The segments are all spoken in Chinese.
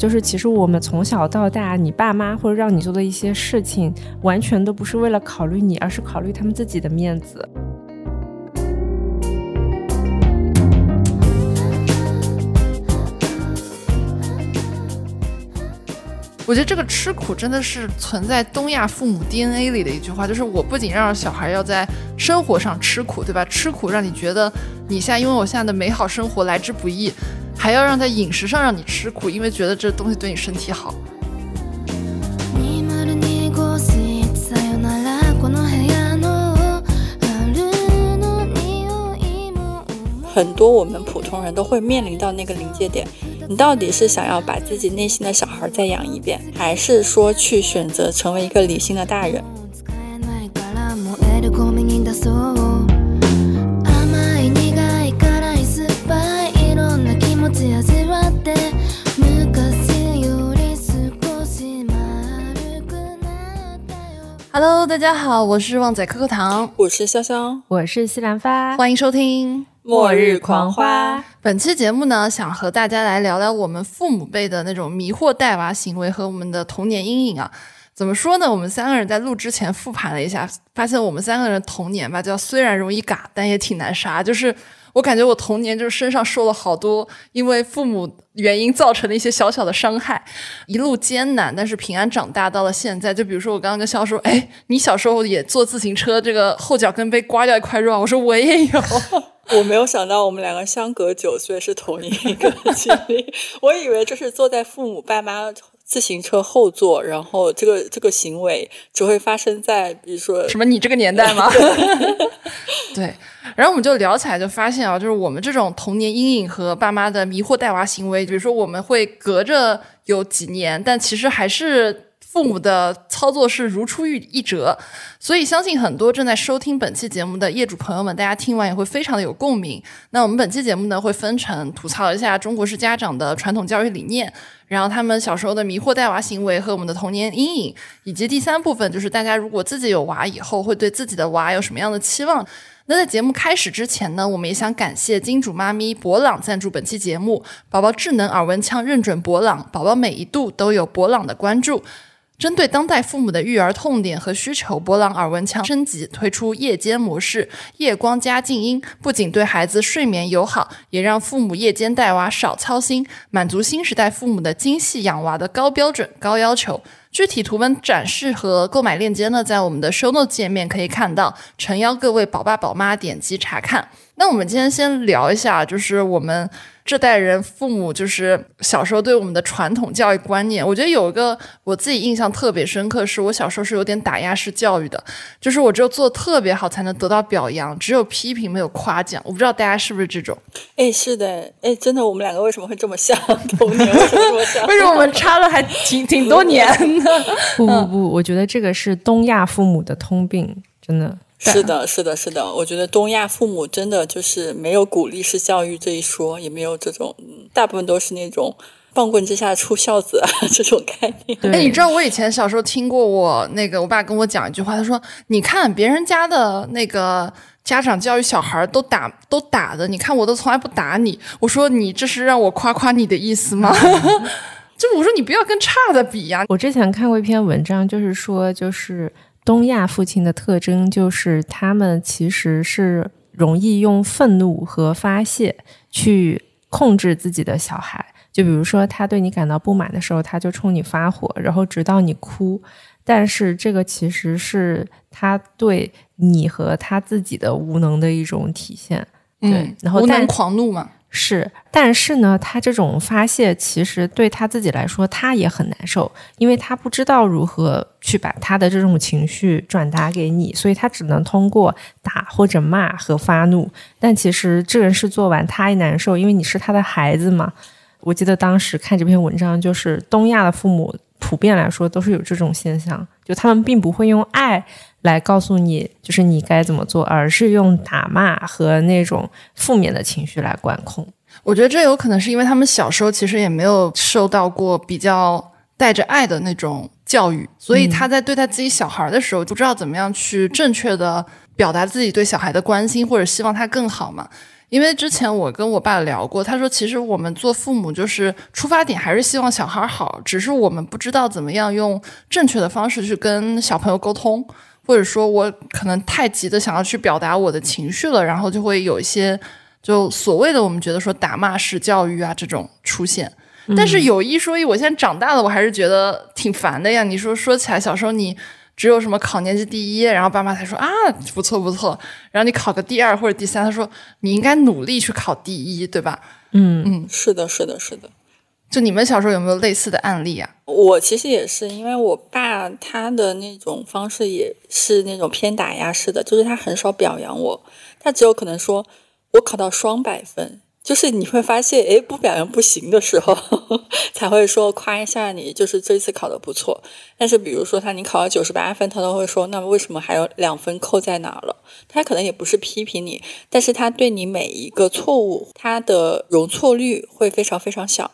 就是其实我们从小到大，你爸妈或者让你做的一些事情，完全都不是为了考虑你，而是考虑他们自己的面子。我觉得这个吃苦真的是存在东亚父母 DNA 里的一句话，就是我不仅让小孩要在生活上吃苦，对吧？吃苦让你觉得你现在因为我现在的美好生活来之不易，还要让在饮食上让你吃苦，因为觉得这东西对你身体好。很多我们普通人都会面临到那个临界点。你到底是想要把自己内心的小孩再养一遍，还是说去选择成为一个理性的大人？Hello，大家好，我是旺仔可可糖，我是潇潇，我是西兰花，欢迎收听。末日狂花。本期节目呢，想和大家来聊聊我们父母辈的那种迷惑带娃行为和我们的童年阴影啊。怎么说呢？我们三个人在录之前复盘了一下，发现我们三个人童年吧，叫虽然容易嘎，但也挺难杀。就是我感觉我童年就是身上受了好多因为父母原因造成的一些小小的伤害，一路艰难，但是平安长大到了现在。就比如说我刚刚跟肖说，哎，你小时候也坐自行车，这个后脚跟被刮掉一块肉？我说我也有。我没有想到我们两个相隔九岁是同一个经历，我以为就是坐在父母爸妈自行车后座，然后这个这个行为只会发生在比如说什么你这个年代吗？对，然后我们就聊起来，就发现啊，就是我们这种童年阴影和爸妈的迷惑带娃行为，比如说我们会隔着有几年，但其实还是。父母的操作是如出一辙，所以相信很多正在收听本期节目的业主朋友们，大家听完也会非常的有共鸣。那我们本期节目呢，会分成吐槽一下中国式家长的传统教育理念，然后他们小时候的迷惑带娃行为和我们的童年阴影，以及第三部分就是大家如果自己有娃以后，会对自己的娃有什么样的期望。那在节目开始之前呢，我们也想感谢金主妈咪博朗赞助本期节目，宝宝智能耳温枪认准博朗，宝宝每一度都有博朗的关注。针对当代父母的育儿痛点和需求，博朗耳温枪升级推出夜间模式，夜光加静音，不仅对孩子睡眠友好，也让父母夜间带娃少操心，满足新时代父母的精细养娃的高标准、高要求。具体图文展示和购买链接呢，在我们的 Show Note 界面可以看到，诚邀各位宝爸宝妈点击查看。那我们今天先聊一下，就是我们。这代人父母就是小时候对我们的传统教育观念，我觉得有一个我自己印象特别深刻，是我小时候是有点打压式教育的，就是我只有做特别好才能得到表扬，只有批评没有夸奖。我不知道大家是不是这种？哎，是的，哎，真的，我们两个为什么会这么像？童年为什么这么像？为什么我们差了还挺挺多年呢？不不不，我觉得这个是东亚父母的通病，真的。是的，是的，是的。我觉得东亚父母真的就是没有鼓励式教育这一说，也没有这种，大部分都是那种棒棍之下出孝子啊 这种概念。哎，你知道我以前小时候听过我那个我爸跟我讲一句话，他说：“你看别人家的那个家长教育小孩都打都打的，你看我都从来不打你。”我说：“你这是让我夸夸你的意思吗？” 就我说你不要跟差的比呀。我之前看过一篇文章，就是说就是。东亚父亲的特征就是，他们其实是容易用愤怒和发泄去控制自己的小孩。就比如说，他对你感到不满的时候，他就冲你发火，然后直到你哭。但是，这个其实是他对你和他自己的无能的一种体现。对，然后无能狂怒嘛。是，但是呢，他这种发泄其实对他自己来说，他也很难受，因为他不知道如何去把他的这种情绪转达给你，所以他只能通过打或者骂和发怒。但其实这件事做完，他也难受，因为你是他的孩子嘛。我记得当时看这篇文章，就是东亚的父母普遍来说都是有这种现象，就他们并不会用爱。来告诉你，就是你该怎么做，而是用打骂和那种负面的情绪来管控。我觉得这有可能是因为他们小时候其实也没有受到过比较带着爱的那种教育，所以他在对待自己小孩的时候，不知道怎么样去正确的表达自己对小孩的关心或者希望他更好嘛。因为之前我跟我爸聊过，他说其实我们做父母就是出发点还是希望小孩好，只是我们不知道怎么样用正确的方式去跟小朋友沟通，或者说我可能太急的想要去表达我的情绪了，然后就会有一些就所谓的我们觉得说打骂式教育啊这种出现。但是有一说一，我现在长大了，我还是觉得挺烦的呀。你说说起来，小时候你只有什么考年级第一，然后爸妈才说啊不错不错，然后你考个第二或者第三，他说你应该努力去考第一，对吧？嗯嗯，是的，是的，是的。就你们小时候有没有类似的案例啊？我其实也是，因为我爸他的那种方式也是那种偏打压式的，就是他很少表扬我，他只有可能说我考到双百分。就是你会发现，哎，不表扬不行的时候，才会说夸一下你，就是这次考的不错。但是比如说他你考了九十八分，他都会说，那为什么还有两分扣在哪儿了？他可能也不是批评你，但是他对你每一个错误，他的容错率会非常非常小。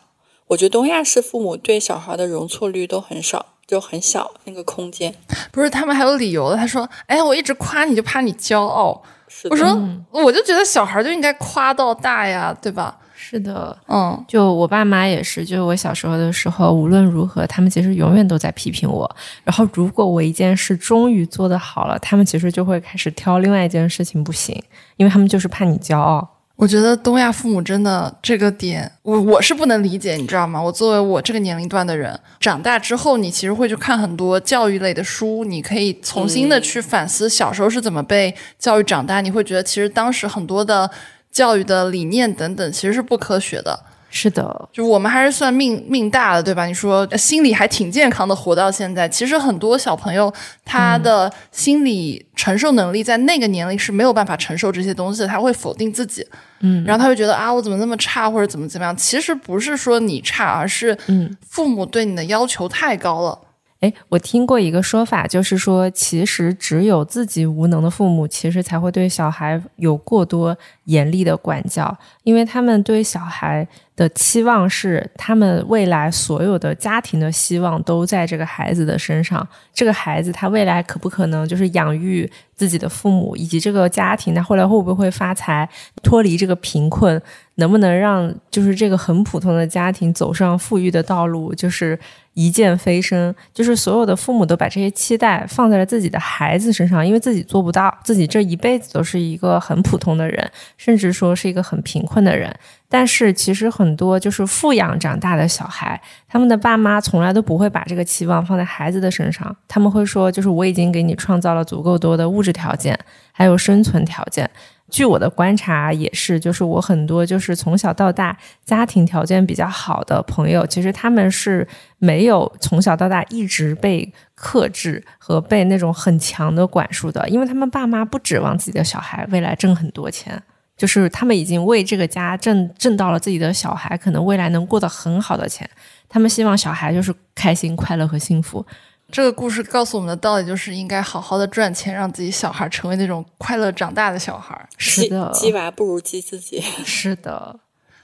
我觉得东亚式父母对小孩的容错率都很少，就很小那个空间。不是，他们还有理由的。他说，哎，我一直夸你就怕你骄傲。是我说，我就觉得小孩就应该夸到大呀，对吧？是的，嗯，就我爸妈也是，就我小时候的时候，无论如何，他们其实永远都在批评我。然后，如果我一件事终于做得好了，他们其实就会开始挑另外一件事情不行，因为他们就是怕你骄傲。我觉得东亚父母真的这个点，我我是不能理解，你知道吗？我作为我这个年龄段的人，长大之后，你其实会去看很多教育类的书，你可以重新的去反思小时候是怎么被教育长大，你会觉得其实当时很多的教育的理念等等其实是不科学的。是的，就我们还是算命命大了，对吧？你说心理还挺健康的，活到现在。其实很多小朋友他的心理承受能力在那个年龄是没有办法承受这些东西的，他会否定自己，嗯，然后他会觉得啊，我怎么那么差，或者怎么怎么样。其实不是说你差，而是嗯，父母对你的要求太高了。哎，我听过一个说法，就是说，其实只有自己无能的父母，其实才会对小孩有过多严厉的管教，因为他们对小孩的期望是，他们未来所有的家庭的希望都在这个孩子的身上。这个孩子他未来可不可能就是养育自己的父母，以及这个家庭他后来会不会发财，脱离这个贫困，能不能让就是这个很普通的家庭走上富裕的道路，就是一箭飞升。就是所有的父母都把这些期待放在了自己的孩子身上，因为自己做不到，自己这一辈子都是一个很普通的人，甚至说是一个很贫困的人。但是其实很多就是富养长大的小孩，他们的爸妈从来都不会把这个期望放在孩子的身上，他们会说，就是我已经给你创造了足够多的物质条件，还有生存条件。据我的观察，也是，就是我很多就是从小到大家庭条件比较好的朋友，其实他们是没有从小到大一直被克制和被那种很强的管束的，因为他们爸妈不指望自己的小孩未来挣很多钱。就是他们已经为这个家挣挣到了自己的小孩可能未来能过得很好的钱，他们希望小孩就是开心、快乐和幸福。这个故事告诉我们的道理就是，应该好好的赚钱，让自己小孩成为那种快乐长大的小孩。是的，鸡娃不如鸡自己。是的，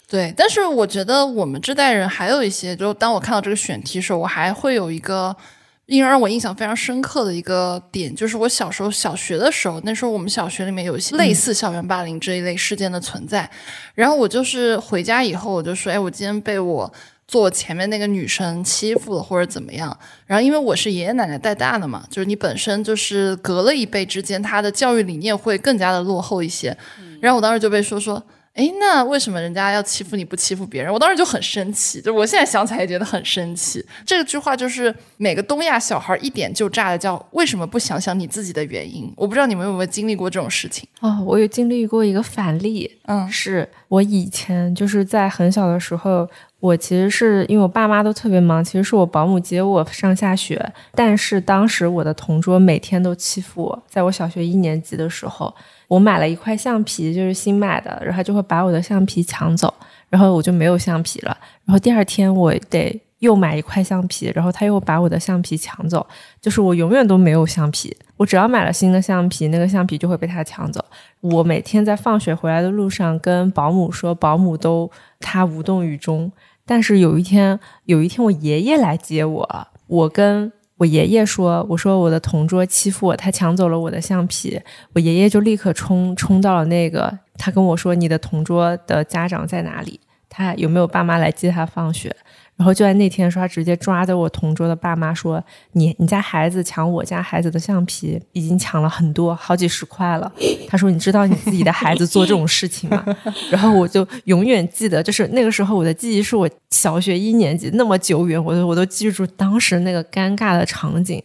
对。但是我觉得我们这代人还有一些，就当我看到这个选题的时候，我还会有一个。因为让我印象非常深刻的一个点，就是我小时候小学的时候，那时候我们小学里面有一些类似校园霸凌这一类事件的存在。然后我就是回家以后，我就说：“哎，我今天被我坐前面那个女生欺负了，或者怎么样。”然后因为我是爷爷奶奶带大的嘛，就是你本身就是隔了一辈之间，他的教育理念会更加的落后一些。然后我当时就被说说。哎，那为什么人家要欺负你不欺负别人？我当时就很生气，就我现在想起来也觉得很生气。这句话就是每个东亚小孩一点就炸的，叫为什么不想想你自己的原因？我不知道你们有没有经历过这种事情哦，我有经历过一个反例，嗯，是我以前就是在很小的时候，我其实是因为我爸妈都特别忙，其实是我保姆接我上下学，但是当时我的同桌每天都欺负我，在我小学一年级的时候。我买了一块橡皮，就是新买的，然后就会把我的橡皮抢走，然后我就没有橡皮了。然后第二天我得又买一块橡皮，然后他又把我的橡皮抢走，就是我永远都没有橡皮。我只要买了新的橡皮，那个橡皮就会被他抢走。我每天在放学回来的路上跟保姆说，保姆都他无动于衷。但是有一天，有一天我爷爷来接我，我跟。我爷爷说：“我说我的同桌欺负我，他抢走了我的橡皮。我爷爷就立刻冲冲到了那个他跟我说你的同桌的家长在哪里？他有没有爸妈来接他放学？然后就在那天说，他直接抓着我同桌的爸妈说：“你你家孩子抢我家孩子的橡皮，已经抢了很多，好几十块了。”他说：“你知道你自己的孩子做这种事情吗？” 然后我就永远记得，就是那个时候我的记忆是我小学一年级那么久远，我都我都记住当时那个尴尬的场景。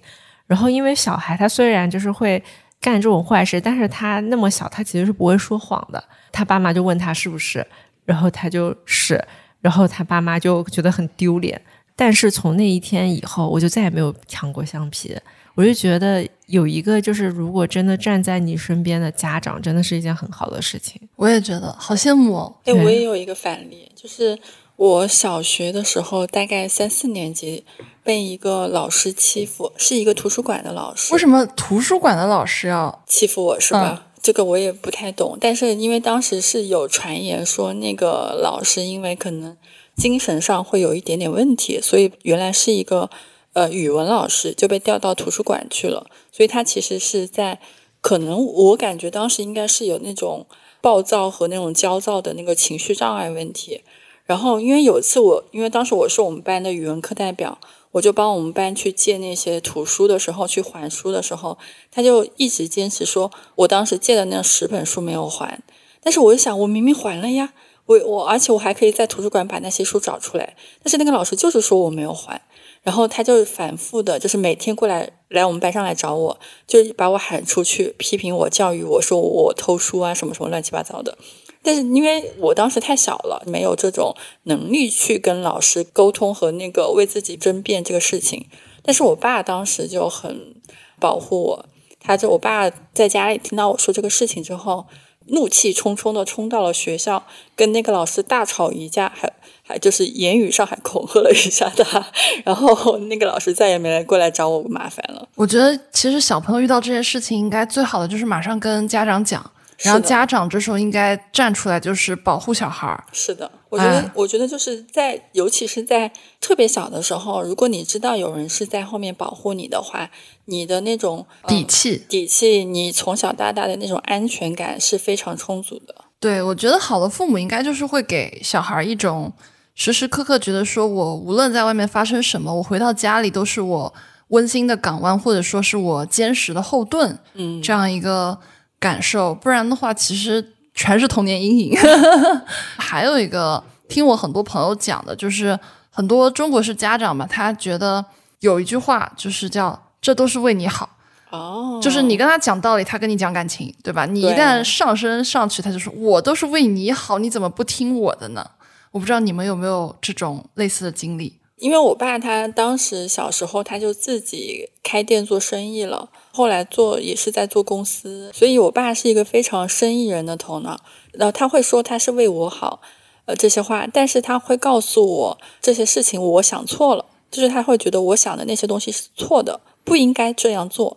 然后因为小孩他虽然就是会干这种坏事，但是他那么小，他其实是不会说谎的。他爸妈就问他是不是，然后他就是。然后他爸妈就觉得很丢脸，但是从那一天以后，我就再也没有抢过橡皮。我就觉得有一个，就是如果真的站在你身边的家长，真的是一件很好的事情。我也觉得好羡慕哦。哎，我也有一个反例，就是我小学的时候，大概三四年级，被一个老师欺负，是一个图书馆的老师。为什么图书馆的老师要欺负我？是吧？这个我也不太懂，但是因为当时是有传言说那个老师因为可能精神上会有一点点问题，所以原来是一个呃语文老师就被调到图书馆去了。所以他其实是在可能我感觉当时应该是有那种暴躁和那种焦躁的那个情绪障碍问题。然后因为有一次我因为当时我是我们班的语文课代表。我就帮我们班去借那些图书的时候，去还书的时候，他就一直坚持说，我当时借的那十本书没有还。但是我就想，我明明还了呀，我我而且我还可以在图书馆把那些书找出来。但是那个老师就是说我没有还，然后他就反复的，就是每天过来来我们班上来找我，就把我喊出去，批评我、教育我说我偷书啊，什么什么乱七八糟的。但是因为我当时太小了，没有这种能力去跟老师沟通和那个为自己争辩这个事情。但是我爸当时就很保护我，他就我爸在家里听到我说这个事情之后，怒气冲冲的冲到了学校，跟那个老师大吵一架，还还就是言语上还恐吓了一下他，然后那个老师再也没来过来找我麻烦了。我觉得其实小朋友遇到这些事情，应该最好的就是马上跟家长讲。然后家长这时候应该站出来，就是保护小孩儿。是的，我觉得，我觉得就是在，尤其是在特别小的时候，如果你知道有人是在后面保护你的话，你的那种底气，底气，你从小到大的那种安全感是非常充足的。对，我觉得好的父母应该就是会给小孩一种时时刻刻觉得说，我无论在外面发生什么，我回到家里都是我温馨的港湾，或者说是我坚实的后盾。嗯，这样一个。感受，不然的话，其实全是童年阴影。还有一个，听我很多朋友讲的，就是很多中国式家长嘛，他觉得有一句话就是叫“这都是为你好”。哦，就是你跟他讲道理，他跟你讲感情，对吧？你一旦上升上去，他就说我都是为你好，你怎么不听我的呢？我不知道你们有没有这种类似的经历。因为我爸他当时小时候他就自己开店做生意了，后来做也是在做公司，所以我爸是一个非常生意人的头脑。然后他会说他是为我好，呃这些话，但是他会告诉我这些事情我想错了，就是他会觉得我想的那些东西是错的，不应该这样做。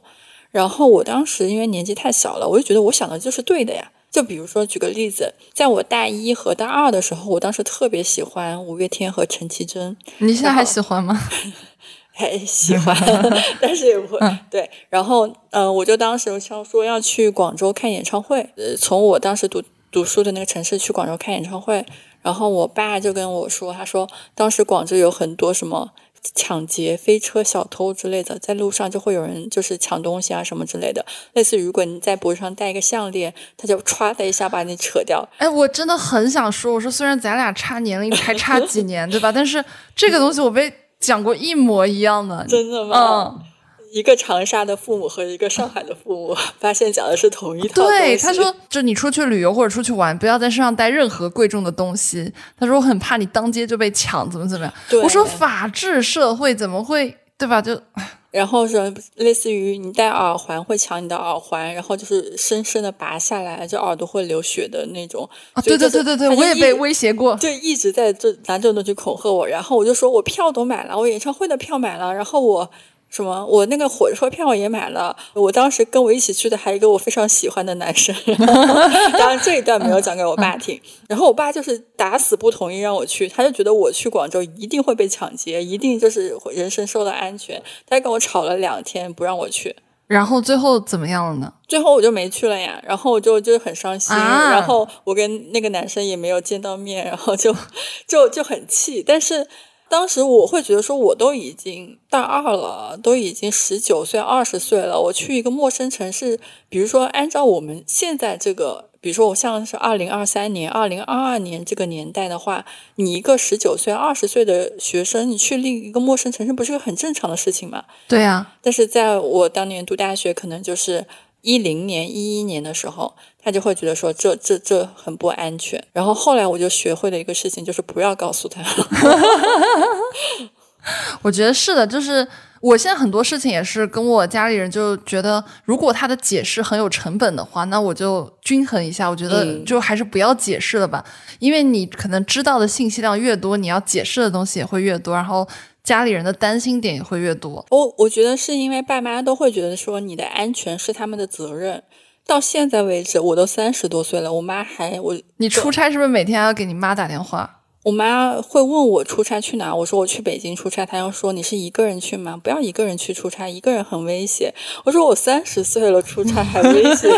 然后我当时因为年纪太小了，我就觉得我想的就是对的呀。就比如说，举个例子，在我大一和大二的时候，我当时特别喜欢五月天和陈绮贞。你现在还喜欢吗？还 喜欢，但是也不会。对，然后，嗯，我就当时想说要去广州看演唱会，呃，从我当时读读书的那个城市去广州看演唱会。然后我爸就跟我说，他说当时广州有很多什么。抢劫、飞车、小偷之类的，在路上就会有人就是抢东西啊什么之类的。类似如果你在脖子上戴一个项链，他就歘的一下把你扯掉。哎，我真的很想说，我说虽然咱俩差年龄还差几年，对吧？但是这个东西我被讲过一模一样的，真的吗？嗯。一个长沙的父母和一个上海的父母，发现讲的是同一套对，他说，就你出去旅游或者出去玩，不要在身上带任何贵重的东西。他说，我很怕你当街就被抢，怎么怎么样。我说，法治社会怎么会，对吧？就然后说，类似于你戴耳环会抢你的耳环，然后就是深深的拔下来，就耳朵会流血的那种。啊，对对对对对，我也被威胁过，就一直在这拿这种东西恐吓我。然后我就说我票都买了，我演唱会的票买了，然后我。什么？我那个火车票也买了。我当时跟我一起去的还有一个我非常喜欢的男生，当然这一段没有讲给我爸听。然后我爸就是打死不同意让我去，他就觉得我去广州一定会被抢劫，一定就是人身受到安全。他跟我吵了两天不让我去。然后最后怎么样了呢？最后我就没去了呀，然后我就就很伤心，啊然后我跟那个男生也没有见到面，然后就就就很气。但是当时我会觉得说，我都已经大二了，都已经十九岁、二十岁了，我去一个陌生城市，比如说按照我们现在这个，比如说我像是二零二三年、二零二二年这个年代的话，你一个十九岁、二十岁的学生，你去另一个陌生城市，不是个很正常的事情吗？对啊、但是在我当年读大学，可能就是一零年、一一年的时候，他就会觉得说这这这很不安全。然后后来我就学会了一个事情，就是不要告诉他。我觉得是的，就是我现在很多事情也是跟我家里人就觉得，如果他的解释很有成本的话，那我就均衡一下。我觉得嗯就还是不要解释了吧，因为你可能知道的信息量越多，你要解释的东西也会越多，然后家里人的担心点也会越多。我我觉得是因为爸妈都会觉得说你的安全是他们的责任。到现在为止，我都三十多岁了，我妈还我你出差是不是每天还要给你妈打电话？我妈会问我出差去哪，我说我去北京出差，她要说你是一个人去吗？不要一个人去出差，一个人很危险。我说我三十岁了，出差还危险。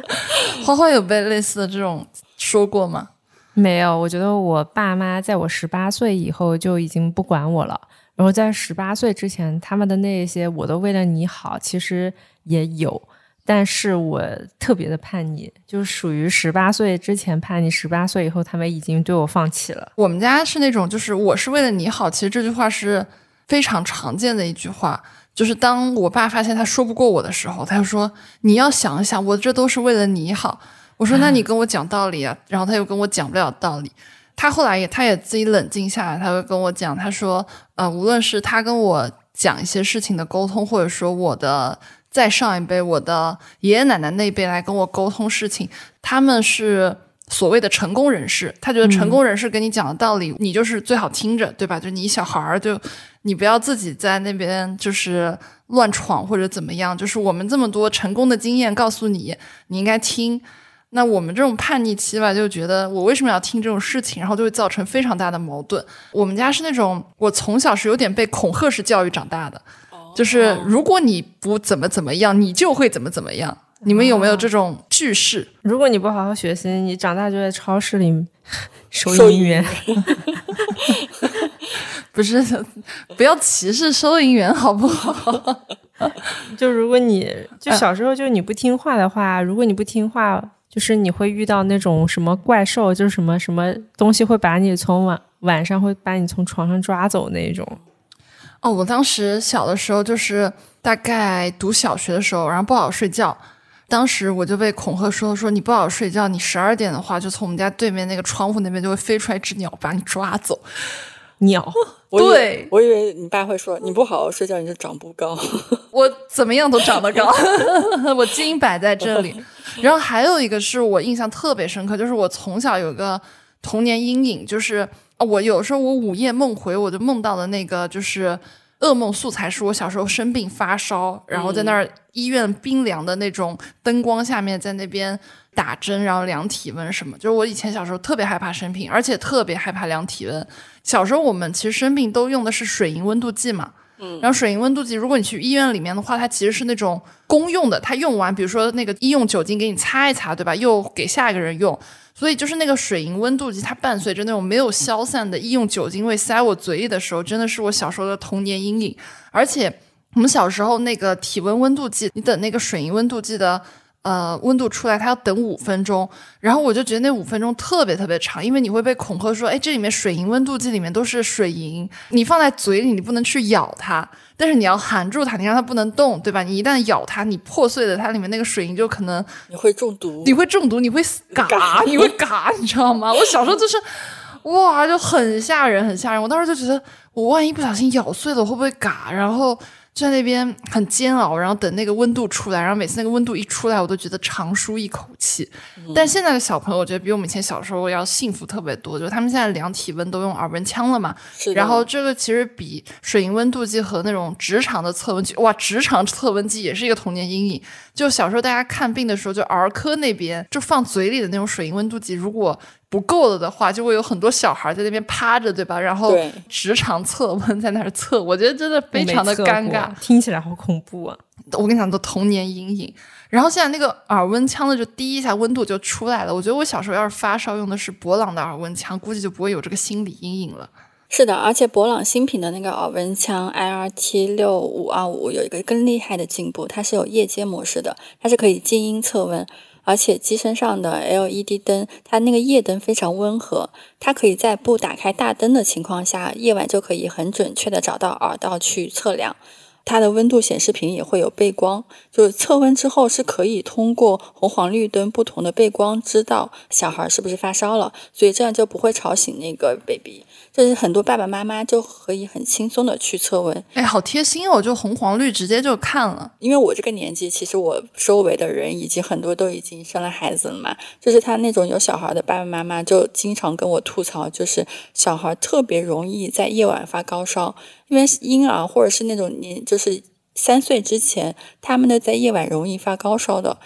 花花有被类似的这种说过吗？没有，我觉得我爸妈在我十八岁以后就已经不管我了。然后在十八岁之前，他们的那些我都为了你好，其实也有，但是我特别的叛逆，就是属于十八岁之前叛逆，十八岁以后他们已经对我放弃了。我们家是那种，就是我是为了你好。其实这句话是非常常见的一句话，就是当我爸发现他说不过我的时候，他就说：“你要想一想，我这都是为了你好。”我说：“那你跟我讲道理啊。”然后他又跟我讲不了道理。他后来也他也自己冷静下来，他会跟我讲，他说：“呃，无论是他跟我讲一些事情的沟通，或者说我的再上一辈，我的爷爷奶奶那一辈来跟我沟通事情，他们是所谓的成功人士，他觉得成功人士跟你讲的道理，你就是最好听着，对吧？就你小孩儿，就你不要自己在那边就是乱闯或者怎么样，就是我们这么多成功的经验告诉你，你应该听。那我们这种叛逆期吧，就觉得我为什么要听这种事情，然后就会造成非常大的矛盾。我们家是那种，我从小是有点被恐吓式教育长大的，就是如果你不怎么怎么样，你就会怎么怎么样。你们有没有这种句式？如果你不好好学习，你长大就在超市里收银员。不是，不要歧视收银员好不好？就如果你就小时候就你不听话的话，如果你不听话，就是你会遇到那种什么怪兽，就是什么什么东西会把你从晚晚上会把你从床上抓走那种。哦，我当时小的时候就是大概读小学的时候，然后不好好睡觉。当时我就被恐吓说说你不好好睡觉，你十二点的话就从我们家对面那个窗户那边就会飞出来一只鸟把你抓走。鸟，我对我以为你爸会说你不好好睡觉你就长不高。我怎么样都长得高，我基因摆在这里。然后还有一个是我印象特别深刻，就是我从小有个童年阴影，就是呃我有时候我午夜梦回，我就梦到了那个就是噩梦素材是我小时候生病发烧，然后在那儿医院冰凉的那种灯光下面，在那边打针，然后量体温什么。就是我以前小时候特别害怕生病，而且特别害怕量体温。小时候我们其实生病都用的是水银温度计嘛，然后水银温度计，如果你去医院里面的话，它其实是那种公用的，它用完，比如说那个医用酒精给你擦一擦，对吧？又给下一个人用，所以就是那个水银温度计，它伴随着那种没有消散的医用酒精味塞我嘴里的时候，真的是我小时候的童年阴影。而且我们小时候那个体温温度计，你等那个水银温度计的。呃，温度出来，它要等五分钟，然后我就觉得那五分钟特别特别长，因为你会被恐吓说，哎，这里面水银温度计里面都是水银，你放在嘴里，你不能去咬它，但是你要含住它，你让它不能动，对吧？你一旦咬它，你破碎了它里面那个水银就可能你会中毒你。会中毒，你会嘎，你会嘎，你知道吗？我小时候就是，哇，就很吓人，很吓人。我当时就觉得，我万一不小心咬碎了，我会不会嘎？然后就在那边很煎熬，然后等那个温度出来，然后每次那个温度一出来，我都觉得长舒一口气。但现在的小朋友，我觉得比我们以前小时候要幸福特别多，就是他们现在量体温都用耳温枪了嘛。然后这个其实比水银温度计和那种直肠的测温计，哇，直肠测温计也是一个童年阴影。就小时候大家看病的时候，就儿科那边就放嘴里的那种水银温度计，如果不够了的话，就会有很多小孩在那边趴着，对吧？然后对直肠测温在那儿测，我觉得真的非常的尴尬。听起来好恐怖啊！我跟你讲，都童年阴影。然后现在那个耳温枪呢，就滴一下温度就出来了。我觉得我小时候要是发烧用的是博朗的耳温枪，估计就不会有这个心理阴影了。是的，而且博朗新品的那个耳温枪 IRT 六五二五有一个更厉害的进步，它是有夜间模式的，它是可以静音测温，而且机身上的 LED 灯，它那个夜灯非常温和，它可以在不打开大灯的情况下，夜晚就可以很准确的找到耳道去测量。它的温度显示屏也会有背光，就是测温之后是可以通过红黄绿灯不同的背光知道小孩是不是发烧了，所以这样就不会吵醒那个 baby。就是很多爸爸妈妈就可以很轻松的去测温，哎，好贴心哦！就红黄绿直接就看了。因为我这个年纪，其实我周围的人以及很多都已经生了孩子了嘛，就是他那种有小孩的爸爸妈妈就经常跟我吐槽，就是小孩特别容易在夜晚发高烧，因为婴儿或者是那种年就是三岁之前，他们的在夜晚容易发高烧的。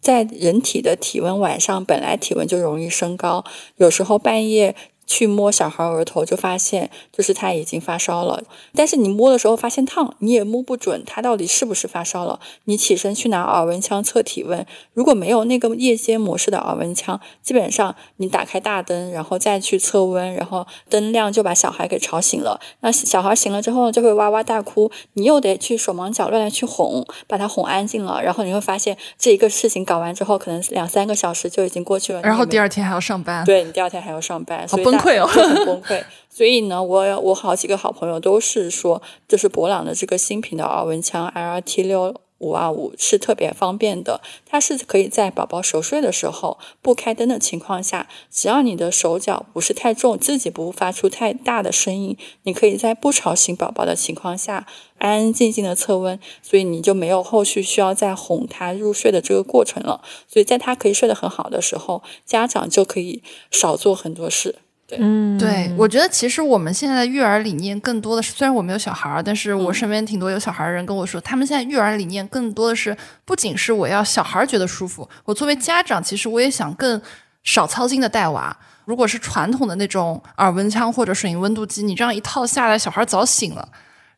在人体的体温晚上本来体温就容易升高，有时候半夜。去摸小孩额头，就发现就是他已经发烧了。但是你摸的时候发现烫，你也摸不准他到底是不是发烧了。你起身去拿耳温枪测体温，如果没有那个夜间模式的耳温枪，基本上你打开大灯，然后再去测温，然后灯亮就把小孩给吵醒了。那小孩醒了之后就会哇哇大哭，你又得去手忙脚乱的去哄，把他哄安静了。然后你会发现这一个事情搞完之后，可能两三个小时就已经过去了。然后第二天还要上班，对你第二天还要上班，好崩 溃哦，很崩溃。所以呢，我我好几个好朋友都是说，就是博朗的这个新品的耳温枪 LRT 六五二五是特别方便的，它是可以在宝宝熟睡的时候不开灯的情况下，只要你的手脚不是太重，自己不发出太大的声音，你可以在不吵醒宝宝的情况下，安安静静的测温，所以你就没有后续需要再哄他入睡的这个过程了。所以在他可以睡得很好的时候，家长就可以少做很多事。嗯，对，我觉得其实我们现在的育儿理念更多的是，虽然我没有小孩儿，但是我身边挺多有小孩的人跟我说，他们现在育儿理念更多的是，不仅是我要小孩觉得舒服，我作为家长，其实我也想更少操心的带娃。如果是传统的那种耳温枪或者水银温度计，你这样一套下来，小孩早醒了，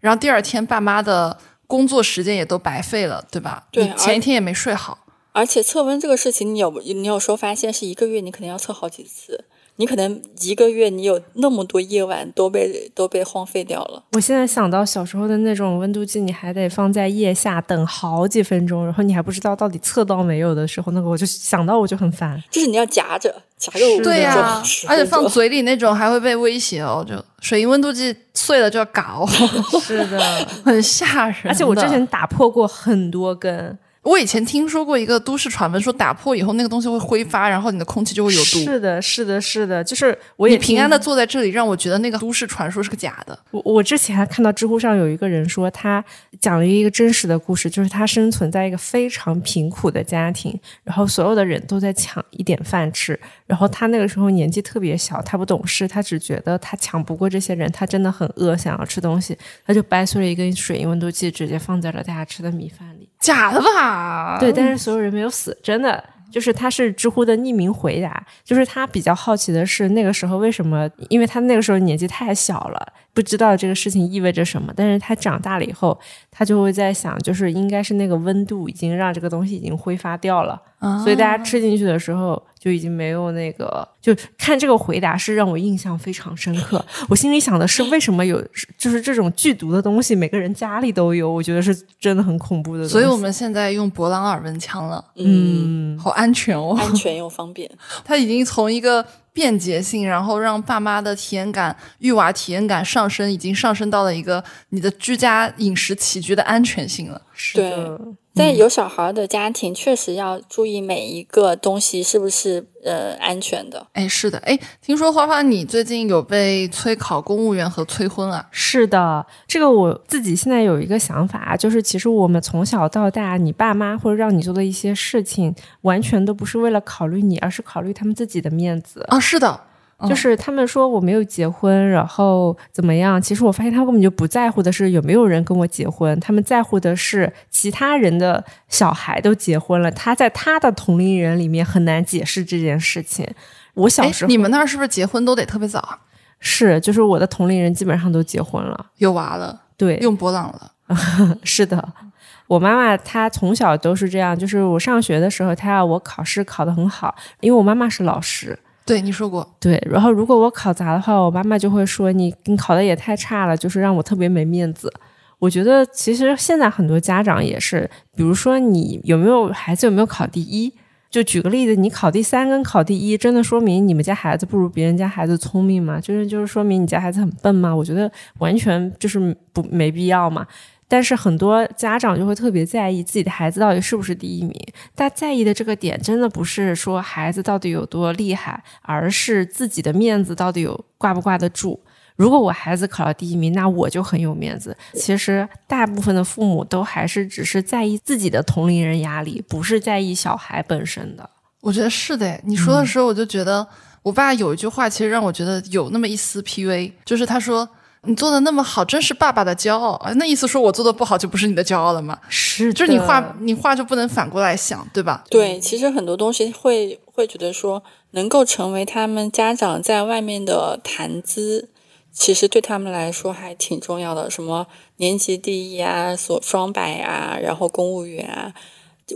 然后第二天爸妈的工作时间也都白费了，对吧？对你前一天也没睡好。而且测温这个事情，你有你有时候发现是一个月，你可能要测好几次。你可能一个月，你有那么多夜晚都被都被荒废掉了。我现在想到小时候的那种温度计，你还得放在腋下等好几分钟，然后你还不知道到底测到没有的时候，那个我就想到我就很烦。就是你要夹着夹着，对呀、十而且放嘴里那种还会被威胁哦，就水银温度计碎了就要搞，是的，很吓人。而且我之前打破过很多根。我以前听说过一个都市传闻，说打破以后那个东西会挥发，然后你的空气就会有毒。是的，是的，是的，就是我也你平安的坐在这里，让我觉得那个都市传说是个假的。我我之前还看到知乎上有一个人说，他讲了一个真实的故事，就是他生存在一个非常贫苦的家庭，然后所有的人都在抢一点饭吃，然后他那个时候年纪特别小，他不懂事，他只觉得他抢不过这些人，他真的很饿，想要吃东西，他就掰碎了一根水银温度计，直接放在了大家吃的米饭里。假的吧？对，但是所有人没有死，真的。就是他是知乎的匿名回答，就是他比较好奇的是那个时候为什么，因为他那个时候年纪太小了，不知道这个事情意味着什么。但是他长大了以后，他就会在想，就是应该是那个温度已经让这个东西已经挥发掉了，所以大家吃进去的时候就已经没有那个。就看这个回答是让我印象非常深刻。我心里想的是，为什么有就是这种剧毒的东西，每个人家里都有？我觉得是真的很恐怖的东西。所以我们现在用博朗耳温枪了，嗯，好安全哦。安全又方便。它已经从一个便捷性，然后让爸妈的体验感、育娃体验感上升，已经上升到了一个你的居家饮食起居的安全性了。是的，在有小孩的家庭，确实要注意每一个东西是不是呃安全的。哎，是的，哎，听说花花你最近有被催考公务员和催婚啊？是的，这个我自己现在有一个想法，就是其实我们从小到大，你爸妈或者让你做的一些事情，完全都不是为了考虑你，而是考虑他们自己的面子。啊，是的，就是他们说我没有结婚，然后怎么样？其实我发现他们根本就不在乎的是有没有人跟我结婚，他们在乎的是其他人的小孩都结婚了，他在他的同龄人里面很难解释这件事情。我小时候你们那儿是不是结婚都得特别早啊？是，就是我的同龄人基本上都结婚了，有娃了，对，用博朗了。是的，我妈妈她从小都是这样，就是我上学的时候，她要我考试考得很好，因为我妈妈是老师。对你说过，对，然后如果我考砸的话，我妈妈就会说你你考的也太差了，就是让我特别没面子。我觉得其实现在很多家长也是，比如说你有没有孩子有没有考第一，就举个例子，你考第三跟考第一，真的说明你们家孩子不如别人家孩子聪明吗？就是就是说明你家孩子很笨吗？我觉得完全就是不没必要嘛。但是很多家长就会特别在意自己的孩子到底是不是第一名，他在意的这个点真的不是说孩子到底有多厉害，而是自己的面子到底有挂不挂得住。如果我孩子考了第一名，那我就很有面子。其实大部分的父母都还是只是在意自己的同龄人压力，不是在意小孩本身的。我觉得是的。你说的时候，我就觉得我爸有一句话，其实让我觉得有那么一丝 PV，就是他说。你做的那么好，真是爸爸的骄傲啊！那意思说我做的不好就不是你的骄傲了吗？是，就是你话你话就不能反过来想，对吧？对，其实很多东西会会觉得说，能够成为他们家长在外面的谈资，其实对他们来说还挺重要的。什么年级第一啊，所双百啊，然后公务员啊，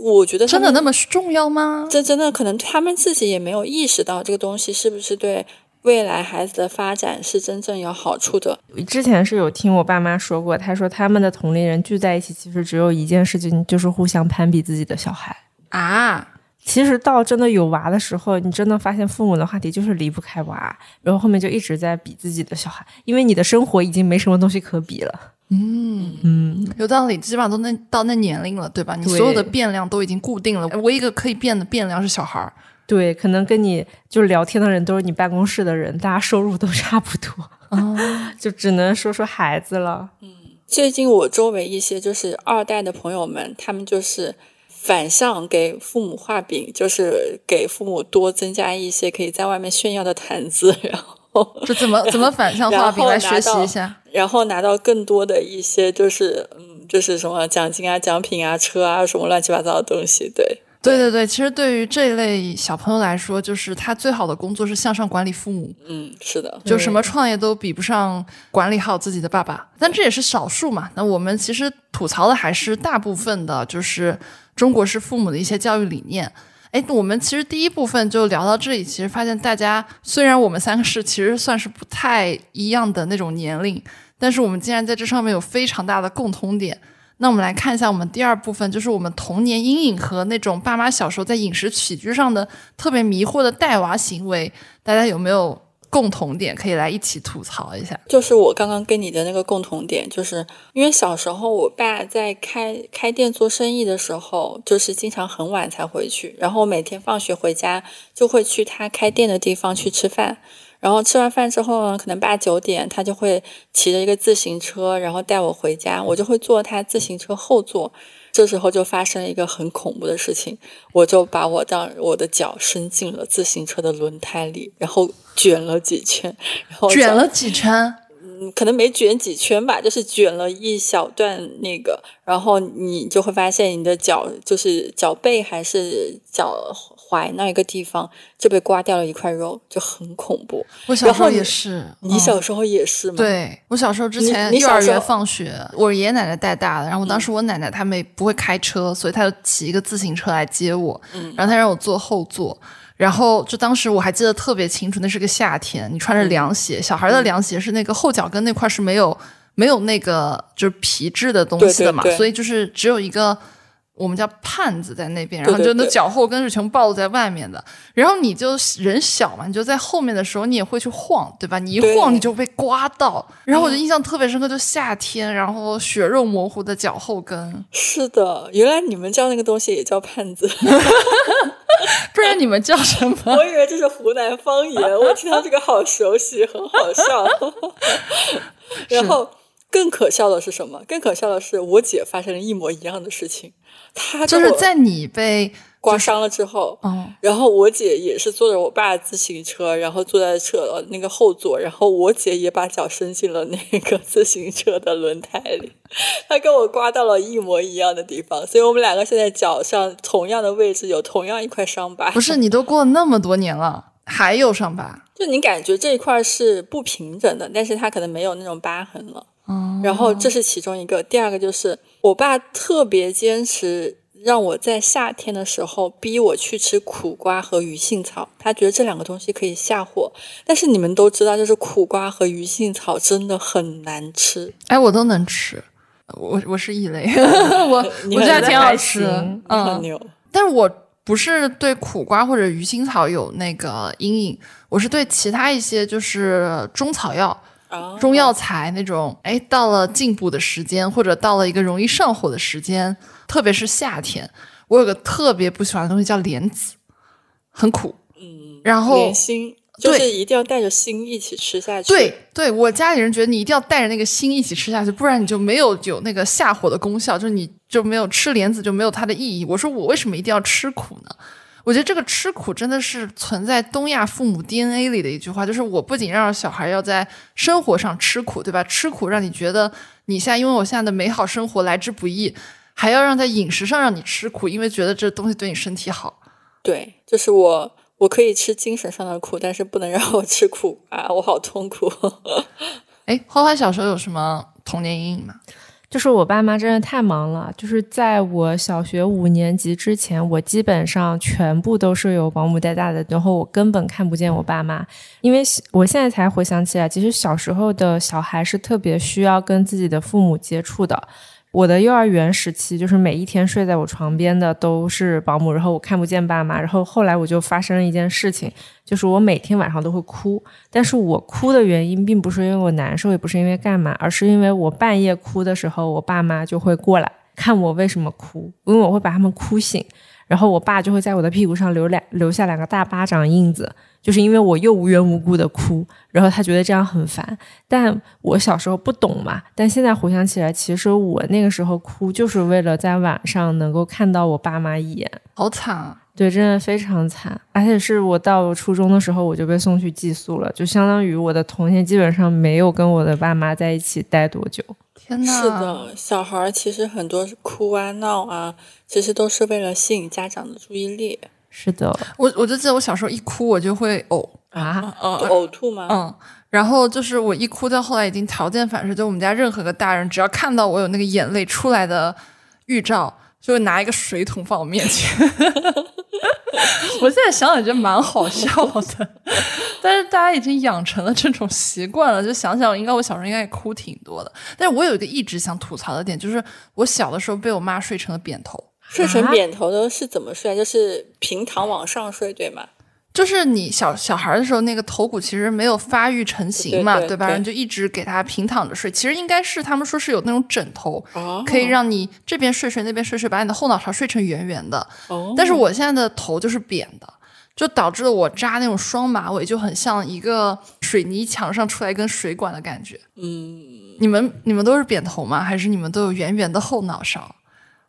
我觉得真的那么重要吗？这真的可能他们自己也没有意识到这个东西是不是对。未来孩子的发展是真正有好处的。之前是有听我爸妈说过，他说他们的同龄人聚在一起，其实只有一件事情，就是互相攀比自己的小孩啊。其实到真的有娃的时候，你真的发现父母的话题就是离不开娃，然后后面就一直在比自己的小孩，因为你的生活已经没什么东西可比了。嗯嗯，有道理，基本上都那到那年龄了，对吧？你所有的变量都已经固定了，唯一一个可以变的变量是小孩儿。对，可能跟你就聊天的人都是你办公室的人，大家收入都差不多，就只能说说孩子了。嗯，最近我周围一些就是二代的朋友们，他们就是反向给父母画饼，就是给父母多增加一些可以在外面炫耀的谈资，然后 这怎么怎么反向画饼来学习一下，然后拿到更多的一些就是嗯，就是什么奖金啊、奖品啊、车啊什么乱七八糟的东西，对。对对对，其实对于这一类小朋友来说，就是他最好的工作是向上管理父母。嗯，是的，就什么创业都比不上管理好自己的爸爸。但这也是少数嘛。那我们其实吐槽的还是大部分的，就是中国式父母的一些教育理念。哎，我们其实第一部分就聊到这里，其实发现大家虽然我们三个是其实算是不太一样的那种年龄，但是我们竟然在这上面有非常大的共通点。那我们来看一下我们第二部分，就是我们童年阴影和那种爸妈小时候在饮食起居上的特别迷惑的带娃行为，大家有没有共同点可以来一起吐槽一下？就是我刚刚跟你的那个共同点，就是因为小时候我爸在开开店做生意的时候，就是经常很晚才回去，然后每天放学回家就会去他开店的地方去吃饭。然后吃完饭之后呢，可能八九点，他就会骑着一个自行车，然后带我回家，我就会坐他自行车后座。这时候就发生了一个很恐怖的事情，我就把我当我的脚伸进了自行车的轮胎里，然后卷了几圈，然后卷了几圈。嗯，可能没卷几圈吧，就是卷了一小段那个，然后你就会发现你的脚就是脚背还是脚踝那一个地方就被刮掉了一块肉，就很恐怖。我小时候也是，你小时候也是吗？对我小时候之前幼儿园放学，我爷爷奶奶带大的，然后当时我奶奶他们不会开车，所以他就骑一个自行车来接我，然后他让我坐后座。然后就当时我还记得特别清楚，那是个夏天，你穿着凉鞋，小孩的凉鞋是那个后脚跟那块是没有没有那个就是皮质的东西的嘛，所以就是只有一个。我们叫盼子在那边，然后就那脚后跟是全部暴露在外面的。然后你就人小嘛，你就在后面的时候，你也会去晃，对吧？你一晃你就被刮到。然后我就印象特别深刻，就夏天，然后血肉模糊的脚后跟。是的，原来你们叫那个东西也叫盼子，不然你们叫什么？我以为这是湖南方言，我听到这个好熟悉，很好笑。然后更可笑的是什么？更可笑的是我姐发生了一模一样的事情。她就是在你被刮伤了之后，然后我姐也是坐着我爸自行车，然后坐在车那个后座，然后我姐也把脚伸进了那个自行车的轮胎里，她跟我刮到了一模一样的地方，所以我们两个现在脚上同样的位置有同样一块伤疤。不是你都过了那么多年了，还有伤疤，就你感觉这一块是不平整的，但是它可能没有那种疤痕了。然后这是其中一个，第二个就是我爸特别坚持让我在夏天的时候逼我去吃苦瓜和鱼腥草，他觉得这两个东西可以下火。但是你们都知道，就是苦瓜和鱼腥草真的很难吃。哎，我都能吃，我我是异类，我我觉得挺好吃，嗯，牛。但是我不是对苦瓜或者鱼腥草有那个阴影，我是对其他一些就是中草药。中药材那种，哎，到了进补的时间，或者到了一个容易上火的时间，特别是夏天，我有个特别不喜欢的东西叫莲子，很苦。嗯，然后莲心就是一定要带着心一起吃下去。对，对我家里人觉得你一定要带着那个心一起吃下去，不然你就没有有那个下火的功效，就是你就没有吃莲子就没有它的意义。我说我为什么一定要吃苦呢？我觉得这个吃苦真的是存在东亚父母 DNA 里的一句话，就是我不仅让小孩要在生活上吃苦，对吧？吃苦让你觉得你现在拥有现在的美好生活来之不易，还要让在饮食上让你吃苦，因为觉得这东西对你身体好。对，就是我我可以吃精神上的苦，但是不能让我吃苦啊，我好痛苦。哎，花花小时候有什么童年阴影吗？就是我爸妈真的太忙了，就是在我小学五年级之前，我基本上全部都是由保姆带大的，然后我根本看不见我爸妈。因为我现在才回想起来，其实小时候的小孩是特别需要跟自己的父母接触的。我的幼儿园时期，就是每一天睡在我床边的都是保姆，然后我看不见爸妈。然后后来我就发生了一件事情，就是我每天晚上都会哭，但是我哭的原因并不是因为我难受，也不是因为干嘛，而是因为我半夜哭的时候，我爸妈就会过来看我为什么哭，因为我会把他们哭醒。然后我爸就会在我的屁股上留两留下两个大巴掌印子，就是因为我又无缘无故的哭，然后他觉得这样很烦。但我小时候不懂嘛，但现在回想起来，其实我那个时候哭就是为了在晚上能够看到我爸妈一眼。好惨啊！对，真的非常惨。而且是我到初中的时候我就被送去寄宿了，就相当于我的童年基本上没有跟我的爸妈在一起待多久。天呐，是的，小孩其实很多哭啊闹啊，其实都是为了吸引家长的注意力。是的，我我就记得我小时候一哭我就会呕啊，呕吐吗？嗯，然后就是我一哭到后来已经条件反射，就我们家任何个大人只要看到我有那个眼泪出来的预兆，就会拿一个水桶放我面前。我现在想想觉得蛮好笑的，但是大家已经养成了这种习惯了，就想想应该我小时候应该也哭挺多的。但是我有一个一直想吐槽的点，就是我小的时候被我妈睡成了扁头。睡成扁头的是怎么睡？啊就是平躺往上睡，对吗？就是你小小孩的时候，那个头骨其实没有发育成型嘛，对吧？然后就一直给他平躺着睡。其实应该是他们说是有那种枕头，可以让你这边睡睡，那边睡睡，把你的后脑勺睡成圆圆的。但是我现在的头就是扁的，就导致了我扎那种双马尾就很像一个水泥墙上出来一根水管的感觉。嗯，你们你们都是扁头吗？还是你们都有圆圆的后脑勺？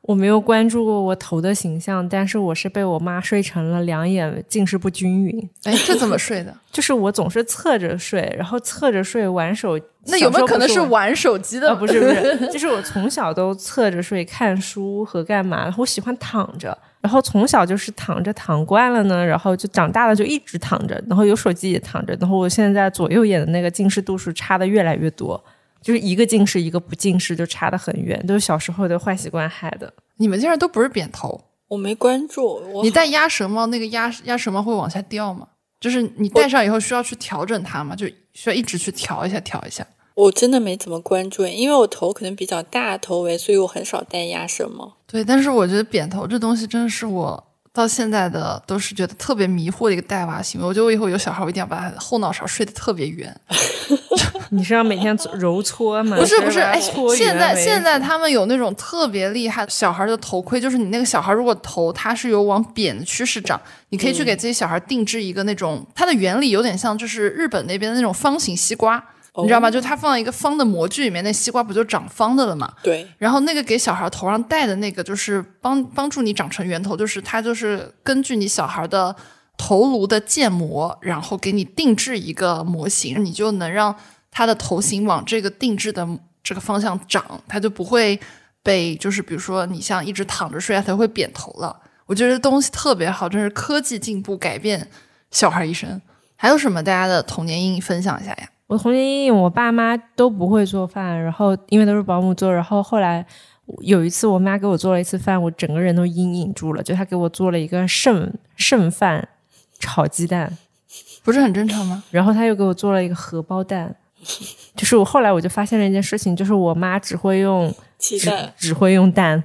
我没有关注过我头的形象，但是我是被我妈睡成了两眼近视不均匀。哎，这怎么睡的？就是我总是侧着睡，然后侧着睡玩手。那有没有可能是玩手机的？不是不是，就是我从小都侧着睡，看书和干嘛。我喜欢躺着，然后从小就是躺着躺惯了呢，然后就长大了就一直躺着，然后有手机也躺着，然后我现在左右眼的那个近视度数差的越来越多。就是一个近视，一个不近视，就差的很远，都是小时候的坏习惯害的。你们竟然都不是扁头，我没关注。你戴鸭舌帽，那个鸭鸭舌帽会往下掉吗？就是你戴上以后需要去调整它吗？就需要一直去调一下，调一下。我真的没怎么关注，因为我头可能比较大头围，所以我很少戴鸭舌帽。对，但是我觉得扁头这东西真的是我。到现在的都是觉得特别迷惑的一个带娃行为。我觉得我以后有小孩，我一定要把后脑勺睡得特别圆。你是要每天揉搓吗？不是不是，哎，现在现在他们有那种特别厉害小孩的头盔，就是你那个小孩如果头它是有往扁的趋势长，你可以去给自己小孩定制一个那种，它的原理有点像就是日本那边的那种方形西瓜。你知道吗？就它放在一个方的模具里面，那西瓜不就长方的了吗？对。然后那个给小孩头上戴的那个，就是帮帮助你长成圆头，就是它就是根据你小孩的头颅的建模，然后给你定制一个模型，你就能让他的头型往这个定制的这个方向长，他就不会被就是比如说你像一直躺着睡，他就会扁头了。我觉得东西特别好，真是科技进步改变小孩一生。还有什么大家的童年阴影分享一下呀？我童年阴影，我爸妈都不会做饭，然后因为都是保姆做，然后后来有一次我妈给我做了一次饭，我整个人都阴影住了，就她给我做了一个剩剩饭炒鸡蛋，不是很正常吗？然后她又给我做了一个荷包蛋，就是我后来我就发现了一件事情，就是我妈只会用只鸡蛋，只会用蛋，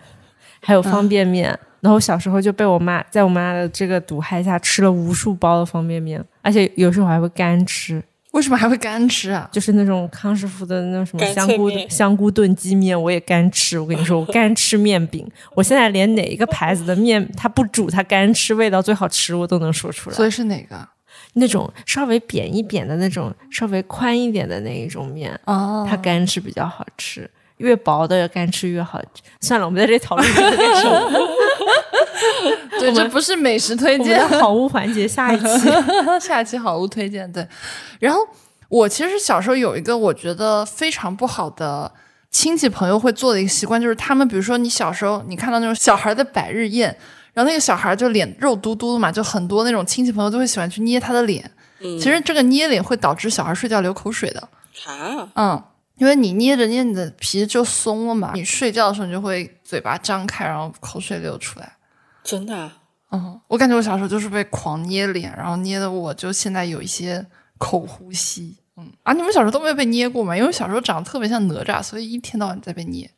还有方便面。然后小时候就被我妈在我妈的这个毒害下吃了无数包的方便面，而且有时候还会干吃，为什么还会干吃啊？就是那种康师傅的那种什么香菇香菇炖鸡面，我也干吃。我跟你说，我干吃面饼，我现在连哪一个牌子的面它不煮它干吃味道最好吃，我都能说出来。所以是哪个？那种稍微扁一扁的那种，稍微宽一点的那一种面，哦它干吃比较好吃。越薄的干吃越好。算了，我们在这里讨论这个干什么？对，这不是美食推荐，好物环节，下一期。下一期好物推荐。对，然后我其实小时候有一个我觉得非常不好的亲戚朋友会做的一个习惯，就是他们比如说你小时候你看到那种小孩的百日宴，然后那个小孩就脸肉嘟嘟的嘛，就很多那种亲戚朋友都会喜欢去捏他的脸。嗯其实这个捏脸会导致小孩睡觉流口水的。啊，嗯，因为你捏着捏着你的皮就松了嘛，你睡觉的时候你就会嘴巴张开，然后口水流出来。真的、啊，嗯，我感觉我小时候就是被狂捏脸，然后捏的我就现在有一些口呼吸。嗯啊，你们小时候都没有被捏过吗？因为小时候长得特别像哪吒，所以一天到晚在被捏。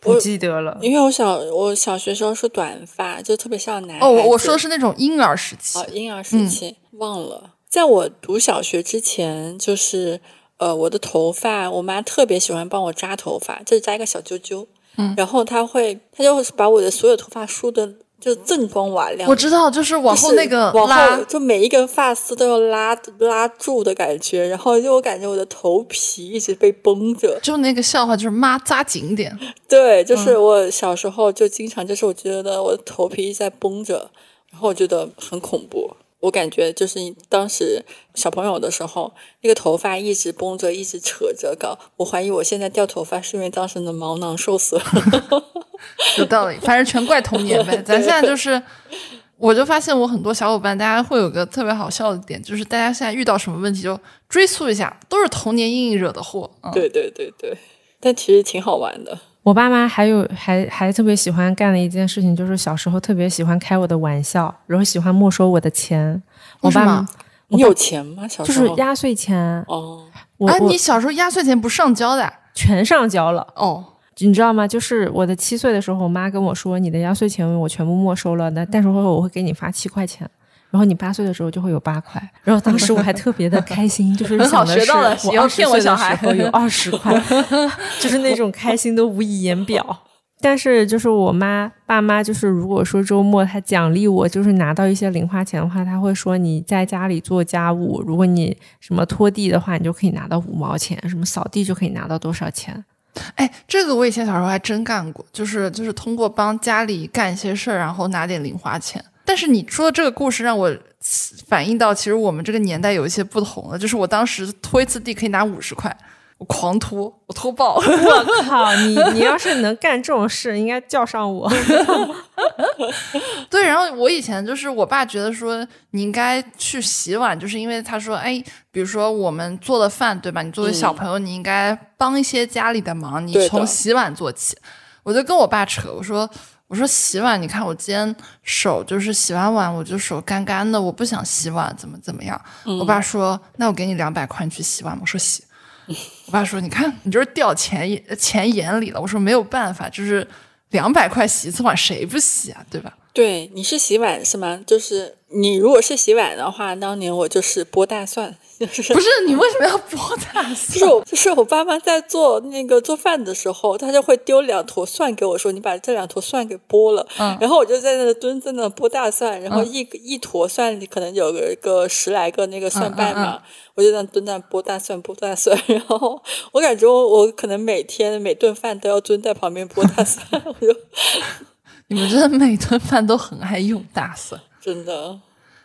不记得了。因为我小我小学时候是短发，就特别像男哦，我我说的是那种婴儿时期。哦，婴儿时期、忘了。在我读小学之前，就是呃，我的头发，我妈特别喜欢帮我扎头发，就是扎一个小揪揪。嗯，然后她会，她就会把我的所有头发梳的就锃光瓦亮。我知道，就是往后那个就是往后，就每一根发丝都要拉拉住的感觉，然后就我感觉我的头皮一直被绷着。就那个笑话，就是妈扎紧点。对，嗯就是我小时候就经常，就是我觉得我的头皮一直在绷着，然后我觉得很恐怖。我感觉就是当时小朋友的时候，那个头发一直绷着，一直扯着搞。我怀疑我现在掉头发是因为当时的毛囊受损。有道理，反正全怪童年呗。咱现在就是，我就发现我很多小伙伴，大家会有个特别好笑的点，就是大家现在遇到什么问题就追溯一下，都是童年阴影惹的祸。嗯，对对对对，但其实挺好玩的。我爸妈还有还还特别喜欢干的一件事情，就是小时候特别喜欢开我的玩笑，然后喜欢没收我的钱。我爸为什么你有钱吗？小时候就是压岁钱，哦，啊，你小时候压岁钱不上交的啊全上交了。哦？你知道吗？就是我的七岁的时候，我妈跟我说，你的压岁钱我全部没收了，那但是会我会给你发七块钱。然后你八岁的时候就会有八块，然后当时我还特别的 开心，就是很好想的是学到了我二十骗我小孩岁的时候有二十块，就是那种开心都无以言表。但是就是我妈爸妈，就是如果说周末他奖励我，就是拿到一些零花钱的话，他会说你在家里做家务，如果你什么拖地的话，你就可以拿到五毛钱；什么扫地就可以拿到多少钱。哎，这个我以前小时候还真干过，就是就是通过帮家里干一些事儿，然后拿点零花钱。但是你说的这个故事让我反映到，其实我们这个年代有一些不同的。就是我当时拖一次地可以拿五十块，我狂拖，我拖爆。我靠，你你要是能干这种事，应该叫上我。对，然后我以前就是我爸觉得说你应该去洗碗，就是因为他说，哎，比如说我们做的饭，对吧？你作为小朋友，你应该帮一些家里的忙，你从洗碗做起。我就跟我爸扯，我说我说洗碗，你看我今天手就是洗完碗我就手干干的，我不想洗碗，怎么怎么样？我爸说，那我给你两百块，你去洗碗。我说洗。我爸说，你看你就是掉钱钱眼里了。我说没有办法，就是两百块洗一次碗，谁不洗啊？对吧？对，你是洗碗是吗？就是你如果是洗碗的话，当年我就是剥大蒜，就是不是你为什么要剥大就是蒜？我就是我爸妈在做那个做饭的时候，他就会丢两坨蒜给我说，你把这两坨蒜给剥了，嗯然后我就在那蹲在那剥大蒜，然后一、一坨蒜里可能有个个十来个那个蒜瓣嘛，嗯我就在那蹲在剥大蒜剥大蒜，然后我感觉我我可能每天每顿饭都要蹲在旁边剥大蒜，我就你们真的每顿饭都很爱用大蒜。真的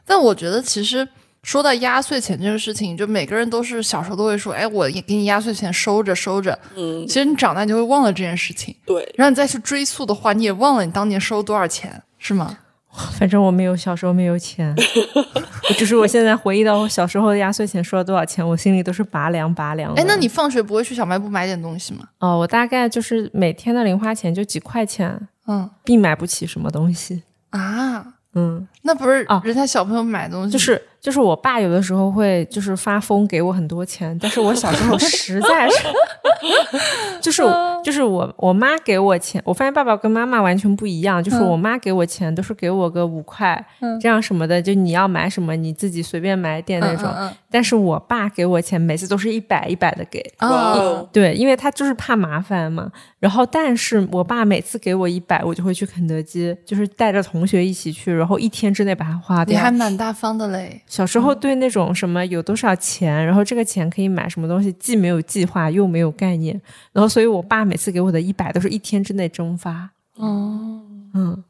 但我觉得其实说到压岁钱这个事情，就每个人都是小时候都会说，哎，我给你压岁钱收着收着。嗯其实你长大你就会忘了这件事情，对。然后你再去追溯的话，你也忘了你当年收多少钱，是吗？反正我没有小时候没有钱，就是我现在回忆到我小时候的压岁钱收了多少钱，我心里都是拔凉拔凉的。哎，那你放学不会去小卖部买点东西吗？哦，我大概就是每天的零花钱就几块钱，嗯并买不起什么东西。啊，嗯，那不是啊人家小朋友买东西，就是就是我爸有的时候会就是发疯给我很多钱，但是我小时候实在是，就是就是我我妈给我钱，我发现爸爸跟妈妈完全不一样，就是我妈给我钱都是给我个五块，这样什么的，就你要买什么你自己随便买点那种，嗯嗯但是我爸给我钱每次都是一百一百的给。对，因为他就是怕麻烦嘛。然后，但是我爸每次给我一百，我就会去肯德基，就是带着同学一起去，然后一天之内把它花掉。你还蛮大方的嘞。小时候对那种什么有多少钱，然后这个钱可以买什么东西，既没有计划又没有概念，然后所以我爸每次给我的一百都是一天之内蒸发。哦，嗯，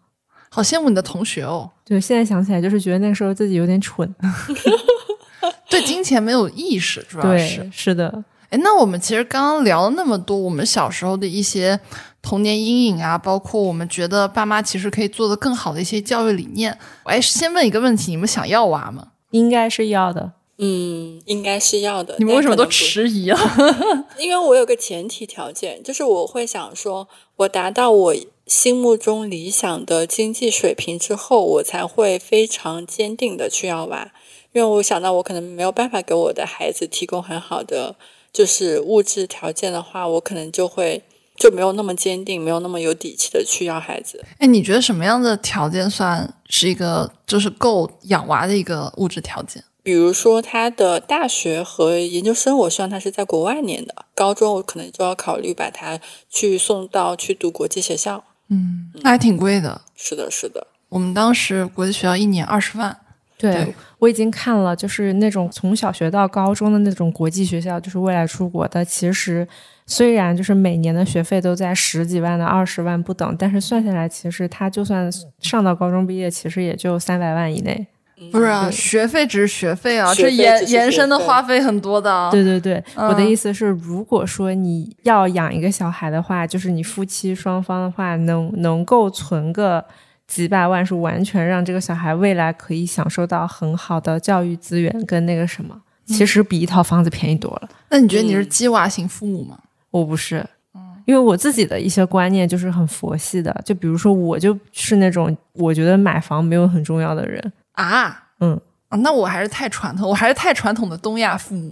好羡慕你的同学哦，对，现在想起来就是觉得那个时候自己有点蠢。对金钱没有意识，主要对，是。是的，哎，那我们其实刚刚聊了那么多，我们小时候的一些童年阴影啊，包括我们觉得爸妈其实可以做的更好的一些教育理念。哎，先问一个问题：你们想要娃吗？应该是要的。嗯，应该是要的。你们为什么都迟疑啊？因为我有个前提条件，就是我会想说，我达到我心目中理想的经济水平之后，我才会非常坚定的去要娃。因为我想到我可能没有办法给我的孩子提供很好的就是物质条件的话，我可能就会就没有那么坚定，没有那么有底气的去要孩子。哎，你觉得什么样的条件算是一个就是够养娃的一个物质条件？比如说他的大学和研究生，我希望他是在国外念的；高中我可能就要考虑把他去送到去读国际学校。嗯，那还挺贵的。是的，是的。我们当时国际学校一年二十万，对对我已经看了，就是那种从小学到高中的那种国际学校，就是未来出国的，其实虽然就是每年的学费都在十几万到二十万不等，但是算下来，其实他就算上到高中毕业，其实也就三百万以内。不是啊，学费只是学费啊，费这延延伸的花费很多的啊。对对对，我的嗯意思是，如果说你要养一个小孩的话，就是你夫妻双方的话，能能够存个几百万，是完全让这个小孩未来可以享受到很好的教育资源跟那个什么，其实比一套房子便宜多了。那你觉得你是鸡娃型父母吗？我不是，因为我自己的一些观念就是很佛系的，就比如说我就是那种我觉得买房没有很重要的人，啊，嗯。啊，那我还是太传统，我还是太传统的东亚父母。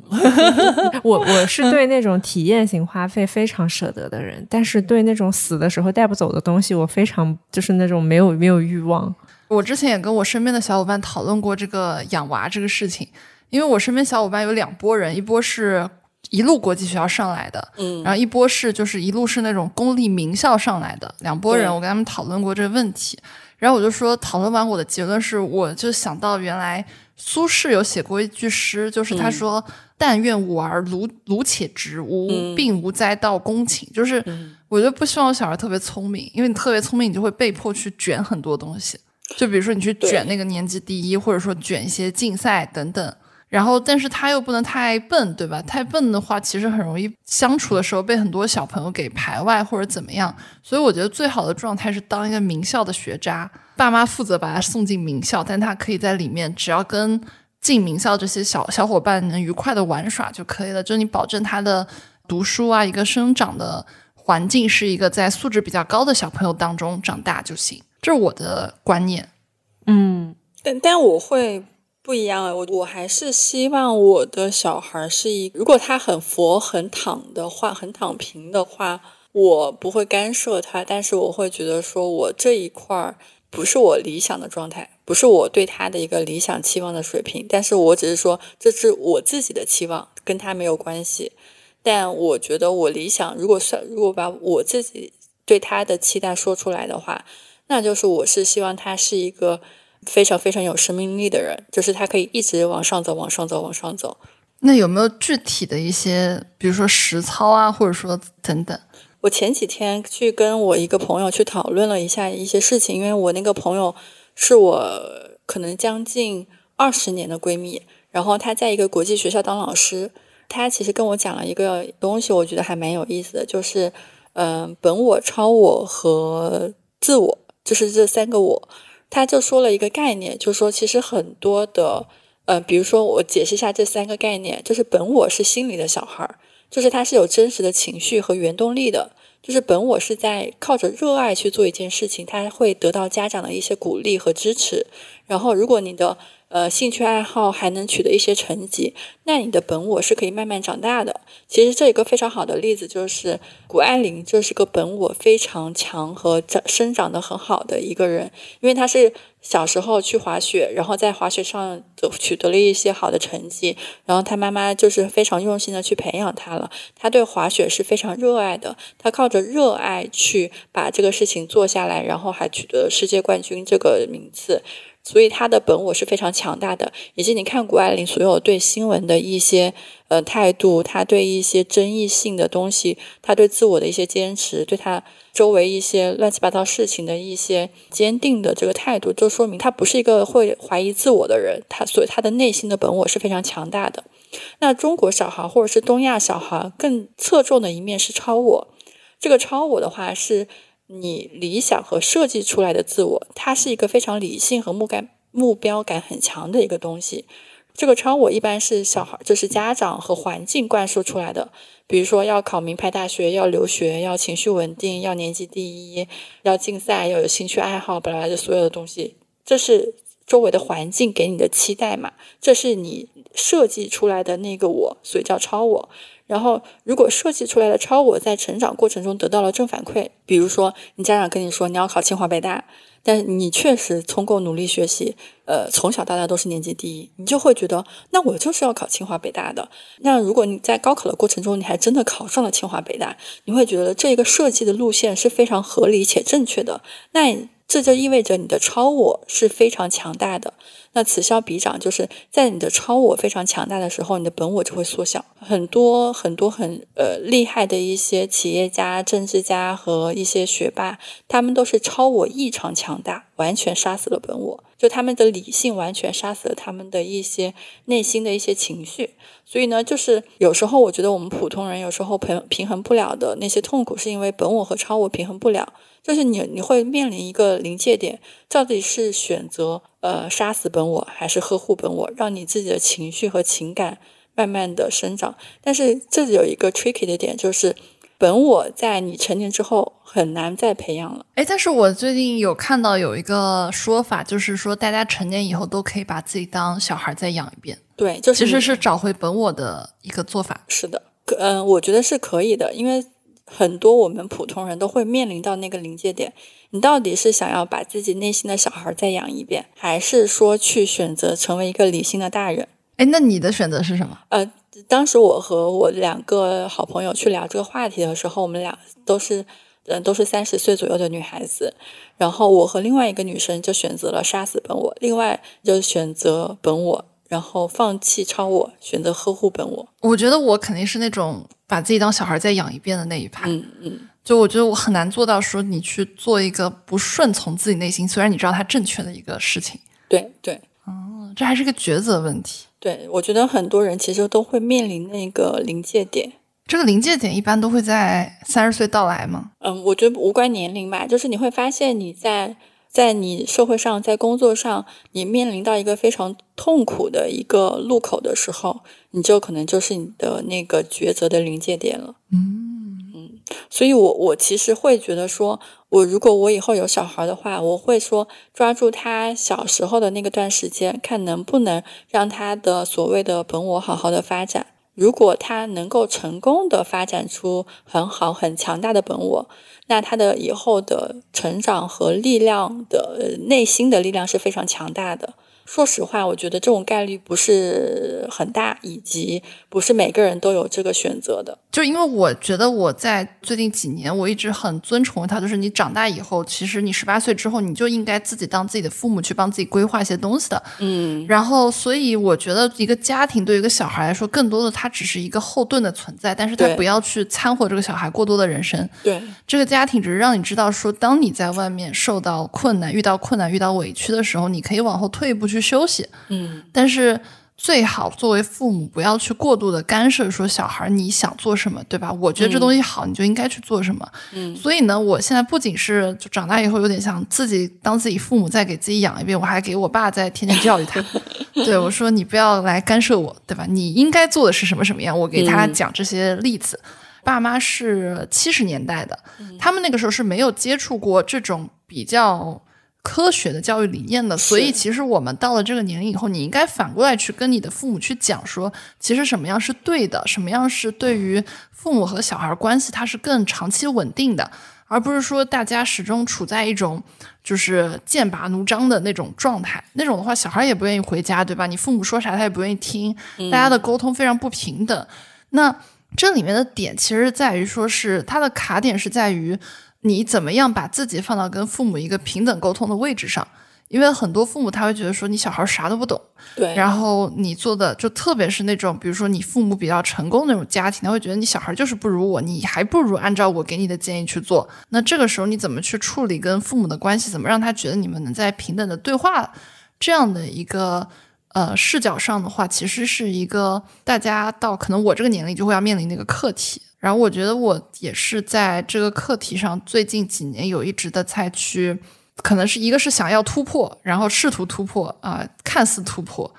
我我是对那种体验型花费非常舍得的人，但是对那种死的时候带不走的东西，我非常就是那种没有没有欲望。我之前也跟我身边的小伙伴讨论过这个养娃这个事情，因为我身边小伙伴有两拨人，一波是一路国际学校上来的，嗯然后一波是就是一路是那种公立名校上来的，两拨人，我跟他们讨论过这个问题，然后我就说，讨论完我的结论是，我就想到原来苏轼有写过一句诗，就是他说：“但愿吾儿鲁鲁且直，无嗯病无灾到公寝。就是我就不希望我小孩特别聪明，因为你特别聪明，你就会被迫去卷很多东西。就比如说你去卷那个年级第一，或者说卷一些竞赛等等。然后，但是他又不能太笨，对吧？太笨的话，其实很容易相处的时候被很多小朋友给排外或者怎么样。所以我觉得最好的状态是当一个名校的学渣，爸妈负责把他送进名校，但他可以在里面只要跟进名校这些小小伙伴能愉快的玩耍就可以了。就你保证他的读书啊，一个生长的环境是一个在素质比较高的小朋友当中长大就行。这是我的观念。嗯，但但我会不一样啊，我我还是希望我的小孩是一，如果他很佛很躺的话，很躺平的话，我不会干涉他，但是我会觉得说我这一块儿不是我理想的状态，不是我对他的一个理想期望的水平，但是我只是说这是我自己的期望，跟他没有关系。但我觉得我理想，如果算如果把我自己对他的期待说出来的话，那就是我是希望他是一个非常非常有生命力的人，就是他可以一直往上走，往上走，往上走。那有没有具体的一些，比如说实操啊，或者说等等？我前几天去跟我一个朋友去讨论了一下一些事情，因为我那个朋友是我可能将近二十年的闺蜜，然后她在一个国际学校当老师。她其实跟我讲了一个东西，我觉得还蛮有意思的，就是嗯、呃本我、超我和自我，就是这三个我。他就说了一个概念，就是说其实很多的，呃，比如说我解释一下这三个概念，就是本我是心里的小孩儿，就是他是有真实的情绪和原动力的，就是本我是在靠着热爱去做一件事情，他会得到家长的一些鼓励和支持。然后，如果你的呃，兴趣爱好还能取得一些成绩，那你的本我是可以慢慢长大的。其实这一个非常好的例子就是谷爱凌，就是个本我非常强和长生长得很好的一个人，因为他是小时候去滑雪，然后在滑雪上取得了一些好的成绩，然后他妈妈就是非常用心的去培养他了。他对滑雪是非常热爱的，他靠着热爱去把这个事情做下来，然后还取得世界冠军这个名次。所以他的本我是非常强大的，以及你看谷爱凌所有对新闻的一些呃态度，他对一些争议性的东西，他对自我的一些坚持，对他周围一些乱七八糟事情的一些坚定的这个态度，就说明他不是一个会怀疑自我的人。他所以他的内心的本我是非常强大的。那中国小孩或者是东亚小孩更侧重的一面是超我，这个超我的话是。你理想和设计出来的自我，它是一个非常理性和目感目标感很强的一个东西。这个超我一般是小孩，就是家长和环境灌输出来的。比如说要考名牌大学，要留学，要情绪稳定，要年级第一，要竞赛，要有兴趣爱好，本来的所有的东西，这是周围的环境给你的期待嘛？这是你设计出来的那个我，所以叫超我。然后，如果设计出来的超我在成长过程中得到了正反馈，比如说你家长跟你说你要考清华北大，但你确实通过努力学习，呃，从小到大都是年级第一，你就会觉得那我就是要考清华北大的。那如果你在高考的过程中你还真的考上了清华北大，你会觉得这个设计的路线是非常合理且正确的。那这就意味着你的超我是非常强大的。那此消彼长，就是在你的超我非常强大的时候，你的本我就会缩小。很多很多很呃厉害的一些企业家、政治家和一些学霸，他们都是超我异常强大，完全杀死了本我。就他们的理性完全杀死了他们的一些内心的一些情绪。所以呢，就是有时候我觉得我们普通人有时候平平衡不了的那些痛苦，是因为本我和超我平衡不了。就是你你会面临一个临界点，到底是选择呃杀死本我，还是呵护本我，让你自己的情绪和情感慢慢的生长。但是这里有一个 tricky 的点，就是本我在你成年之后很难再培养了。哎，但是我最近有看到有一个说法，就是说大家成年以后都可以把自己当小孩再养一遍。对，就其实是找回本我的一个做法。是的，嗯，我觉得是可以的，因为。很多我们普通人都会面临到那个临界点，你到底是想要把自己内心的小孩再养一遍，还是说去选择成为一个理性的大人？哎，那你的选择是什么？呃，当时我和我两个好朋友去聊这个话题的时候，我们俩都是，嗯，都是三十岁左右的女孩子，然后我和另外一个女生就选择了杀死本我，另外就选择本我。然后放弃超我，选择呵护本我。我觉得我肯定是那种把自己当小孩再养一遍的那一派。嗯嗯，就我觉得我很难做到说你去做一个不顺从自己内心，虽然你知道它正确的一个事情。对对，哦，这还是个抉择问题。对，我觉得很多人其实都会面临那个临界点。这个临界点一般都会在三十岁到来吗？嗯，我觉得无关年龄吧，就是你会发现你在。在你社会上，在工作上，你面临到一个非常痛苦的一个路口的时候，你就可能就是你的那个抉择的临界点了。嗯嗯，所以我我其实会觉得说，我如果我以后有小孩的话，我会说抓住他小时候的那个段时间，看能不能让他的所谓的本我好好的发展。如果他能够成功的发展出很好很强大的本我。那他的以后的成长和力量的内心的力量是非常强大的。说实话，我觉得这种概率不是很大，以及不是每个人都有这个选择的。就因为我觉得我在最近几年，我一直很尊崇他，就是你长大以后，其实你十八岁之后，你就应该自己当自己的父母，去帮自己规划一些东西的。嗯。然后，所以我觉得一个家庭对于一个小孩来说，更多的他只是一个后盾的存在，但是他不要去掺和这个小孩过多的人生。对。这个家庭只是让你知道，说当你在外面受到困难、遇到困难、遇到委屈的时候，你可以往后退一步去。去休息，嗯，但是最好作为父母不要去过度的干涉，说小孩你想做什么，对吧？我觉得这东西好，你就应该去做什么。嗯所以呢，我现在不仅是就长大以后有点想自己当自己父母再给自己养一遍，我还给我爸再天天教育他。对我说：“你不要来干涉我，对吧？你应该做的是什么什么样？”我给他嗯讲这些例子。爸妈是七十年代的，他们那个时候是没有接触过这种比较科学的教育理念的，所以其实我们到了这个年龄以后，你应该反过来去跟你的父母去讲说，其实什么样是对的，什么样是对于父母和小孩关系它是更长期稳定的，而不是说大家始终处在一种就是剑拔弩张的那种状态。那种的话，小孩也不愿意回家，对吧？你父母说啥他也不愿意听，大家的沟通非常不平等。那这里面的点其实在于说是它的卡点是在于你怎么样把自己放到跟父母一个平等沟通的位置上。因为很多父母他会觉得说你小孩啥都不懂，对，然后你做的就特别是那种，比如说你父母比较成功那种家庭，他会觉得你小孩就是不如我，你还不如按照我给你的建议去做。那这个时候你怎么去处理跟父母的关系？怎么让他觉得你们能在平等的对话这样的一个呃视角上的话，其实是一个大家到可能我这个年龄就会要面临的一个课题。然后我觉得我也是在这个课题上最近几年有一直的在去。可能是一个是想要突破，然后试图突破啊、呃，看似突破，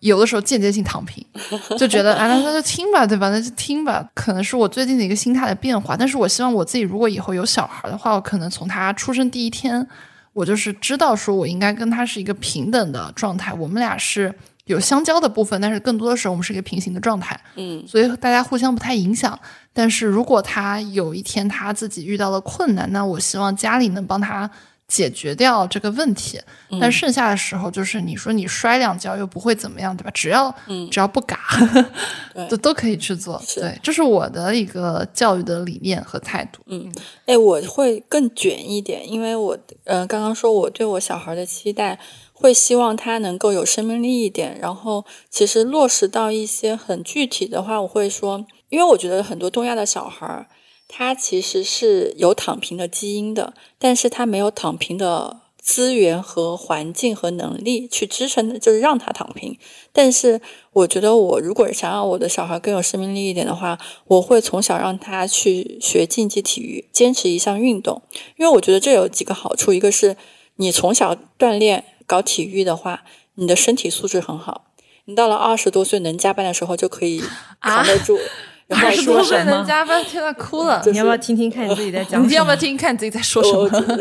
有的时候间接性躺平，就觉得啊，那那就听吧，对吧？那就听吧。可能是我最近的一个心态的变化，但是我希望我自己如果以后有小孩的话，我可能从他出生第一天，我就是知道说我应该跟他是一个平等的状态，我们俩是有相交的部分，但是更多的时候我们是一个平行的状态。嗯，所以大家互相不太影响。但是如果他有一天他自己遇到了困难，那我希望家里能帮他。解决掉这个问题，但剩下的时候就是你说你摔两跤又不会怎么样，对吧？只要、嗯、只要不嘎，都都可以去做。对，这是我的一个教育的理念和态度。嗯，哎，我会更卷一点，因为我嗯、呃，刚刚说我对我小孩的期待，会希望他能够有生命力一点。然后其实落实到一些很具体的话，我会说，因为我觉得很多东亚的小孩。他其实是有躺平的基因的，但是他没有躺平的资源和环境和能力去支撑，就是让他躺平。但是我觉得，我如果想要我的小孩更有生命力一点的话，我会从小让他去学竞技体育，坚持一项运动，因为我觉得这有几个好处：一个是你从小锻炼搞体育的话，你的身体素质很好，你到了二十多岁能加班的时候就可以扛得住。啊 然后说什么？加班天呐，哭了！你要不要听听看你自己在讲什么？你要不要听听看你自己在说什么？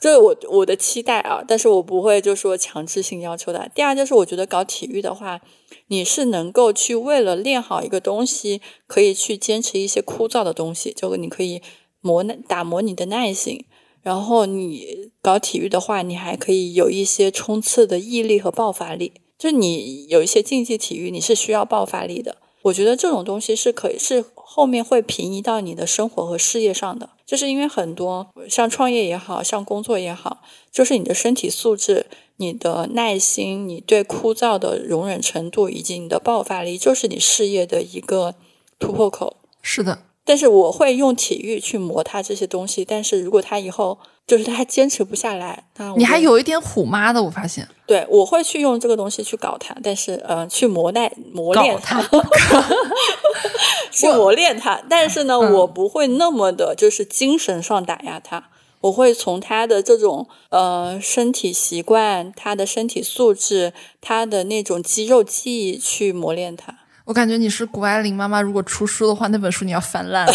就是 我我的期待啊，但是我不会就说强制性要求的。第二就是我觉得搞体育的话，你是能够去为了练好一个东西，可以去坚持一些枯燥的东西，就你可以磨打磨你的耐性。然后你搞体育的话，你还可以有一些冲刺的毅力和爆发力。就你有一些竞技体育，你是需要爆发力的。我觉得这种东西是可以是后面会平移到你的生活和事业上的，就是因为很多像创业也好像工作也好，就是你的身体素质、你的耐心、你对枯燥的容忍程度以及你的爆发力，就是你事业的一个突破口。是的，但是我会用体育去磨他这些东西，但是如果他以后就是他坚持不下来，你还有一点虎妈的，我发现。对，我会去用这个东西去搞他，但是呃，去磨耐磨练他，去磨练他。但是呢，嗯、我不会那么的，就是精神上打压他。我会从他的这种呃身体习惯、他的身体素质、他的那种肌肉记忆去磨练他。我感觉你是谷爱凌妈妈，如果出书的话，那本书你要翻烂了。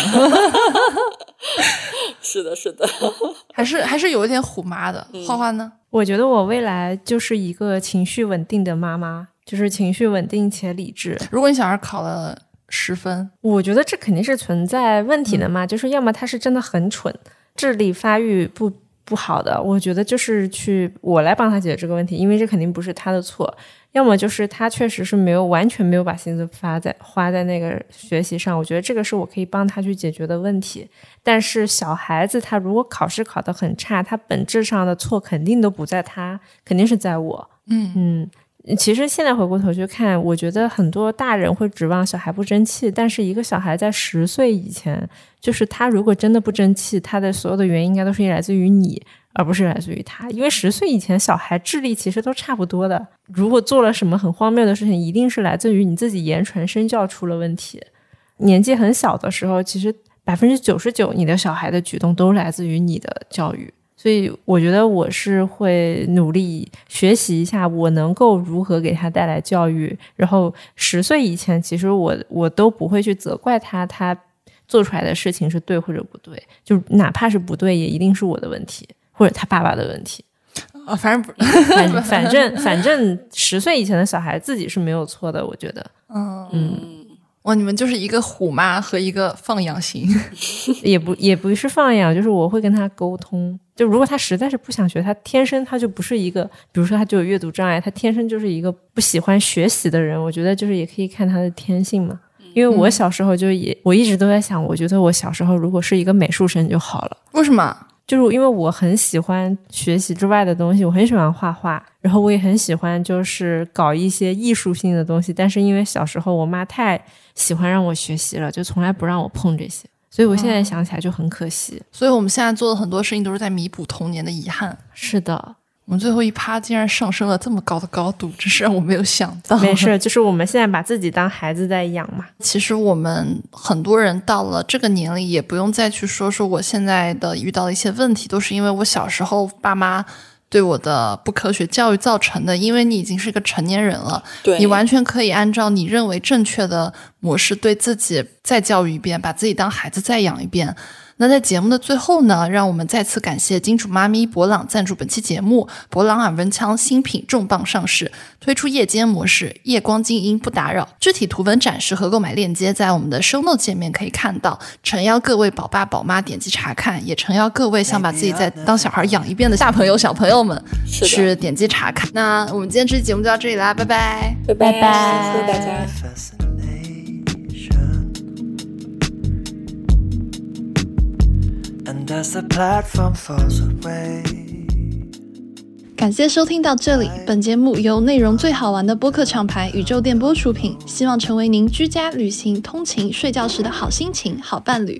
是的，是的，还是还是有一点虎妈的。嗯花花呢？我觉得我未来就是一个情绪稳定的妈妈，就是情绪稳定且理智。如果你小孩考了十分，我觉得这肯定是存在问题的嘛，嗯、就是要么他是真的很蠢，智力发育不不好的，我觉得就是去我来帮他解决这个问题，因为这肯定不是他的错。要么就是他确实是没有完全没有把心思发在花在那个学习上，我觉得这个是我可以帮他去解决的问题。但是小孩子他如果考试考得很差，他本质上的错肯定都不在他，肯定是在我。嗯嗯。其实现在回过头去看，我觉得很多大人会指望小孩不争气，但是一个小孩在十岁以前，就是他如果真的不争气，他的所有的原因应该都是来自于你，而不是来自于他。因为十岁以前小孩智力其实都差不多的，如果做了什么很荒谬的事情，一定是来自于你自己言传身教出了问题。年纪很小的时候，其实百分之九十九你的小孩的举动都来自于你的教育。所以我觉得我是会努力学习一下，我能够如何给他带来教育。然后十岁以前，其实我我都不会去责怪他，他做出来的事情是对或者不对，就哪怕是不对，也一定是我的问题或者他爸爸的问题。啊，反正不，反反正反正十岁以前的小孩自己是没有错的，我觉得。嗯嗯，哇，你们就是一个虎妈和一个放养型，也不也不是放养，就是我会跟他沟通。就如果他实在是不想学，他天生他就不是一个，比如说他就有阅读障碍，他天生就是一个不喜欢学习的人。我觉得就是也可以看他的天性嘛。因为我小时候就也，我一直都在想，我觉得我小时候如果是一个美术生就好了。为什么？就是因为我很喜欢学习之外的东西，我很喜欢画画，然后我也很喜欢就是搞一些艺术性的东西。但是因为小时候我妈太喜欢让我学习了，就从来不让我碰这些。所以我现在想起来就很可惜。所以我们现在做的很多事情都是在弥补童年的遗憾。是的。我们最后一趴竟然上升了这么高的高度，真是让我没有想到。没事，就是我们现在把自己当孩子在养嘛。其实我们很多人到了这个年龄，也不用再去说说我现在的遇到的一些问题，都是因为我小时候爸妈对我的不科学教育造成的。因为你已经是个成年人了，对你完全可以按照你认为正确的模式对自己再教育一遍，把自己当孩子再养一遍。那在节目的最后呢，让我们再次感谢金主妈咪博朗赞助本期节目。博朗耳温枪新品重磅上市，推出夜间模式，夜光静音不打扰。具体图文展示和购买链接在我们的 show note 界面可以看到。诚邀各位宝爸宝妈点击查看，也诚邀各位想把自己再当小孩养一遍的大朋友小朋友们去点击查看。那我们今天这期节目就到这里啦，拜拜，拜拜拜，谢谢大家。And as the platform falls away. 感谢收听到这里。本节目由内容最好玩的播客厂牌宇宙电波出品，希望成为您居家、旅行、通勤、睡觉时的好心情、好伴侣。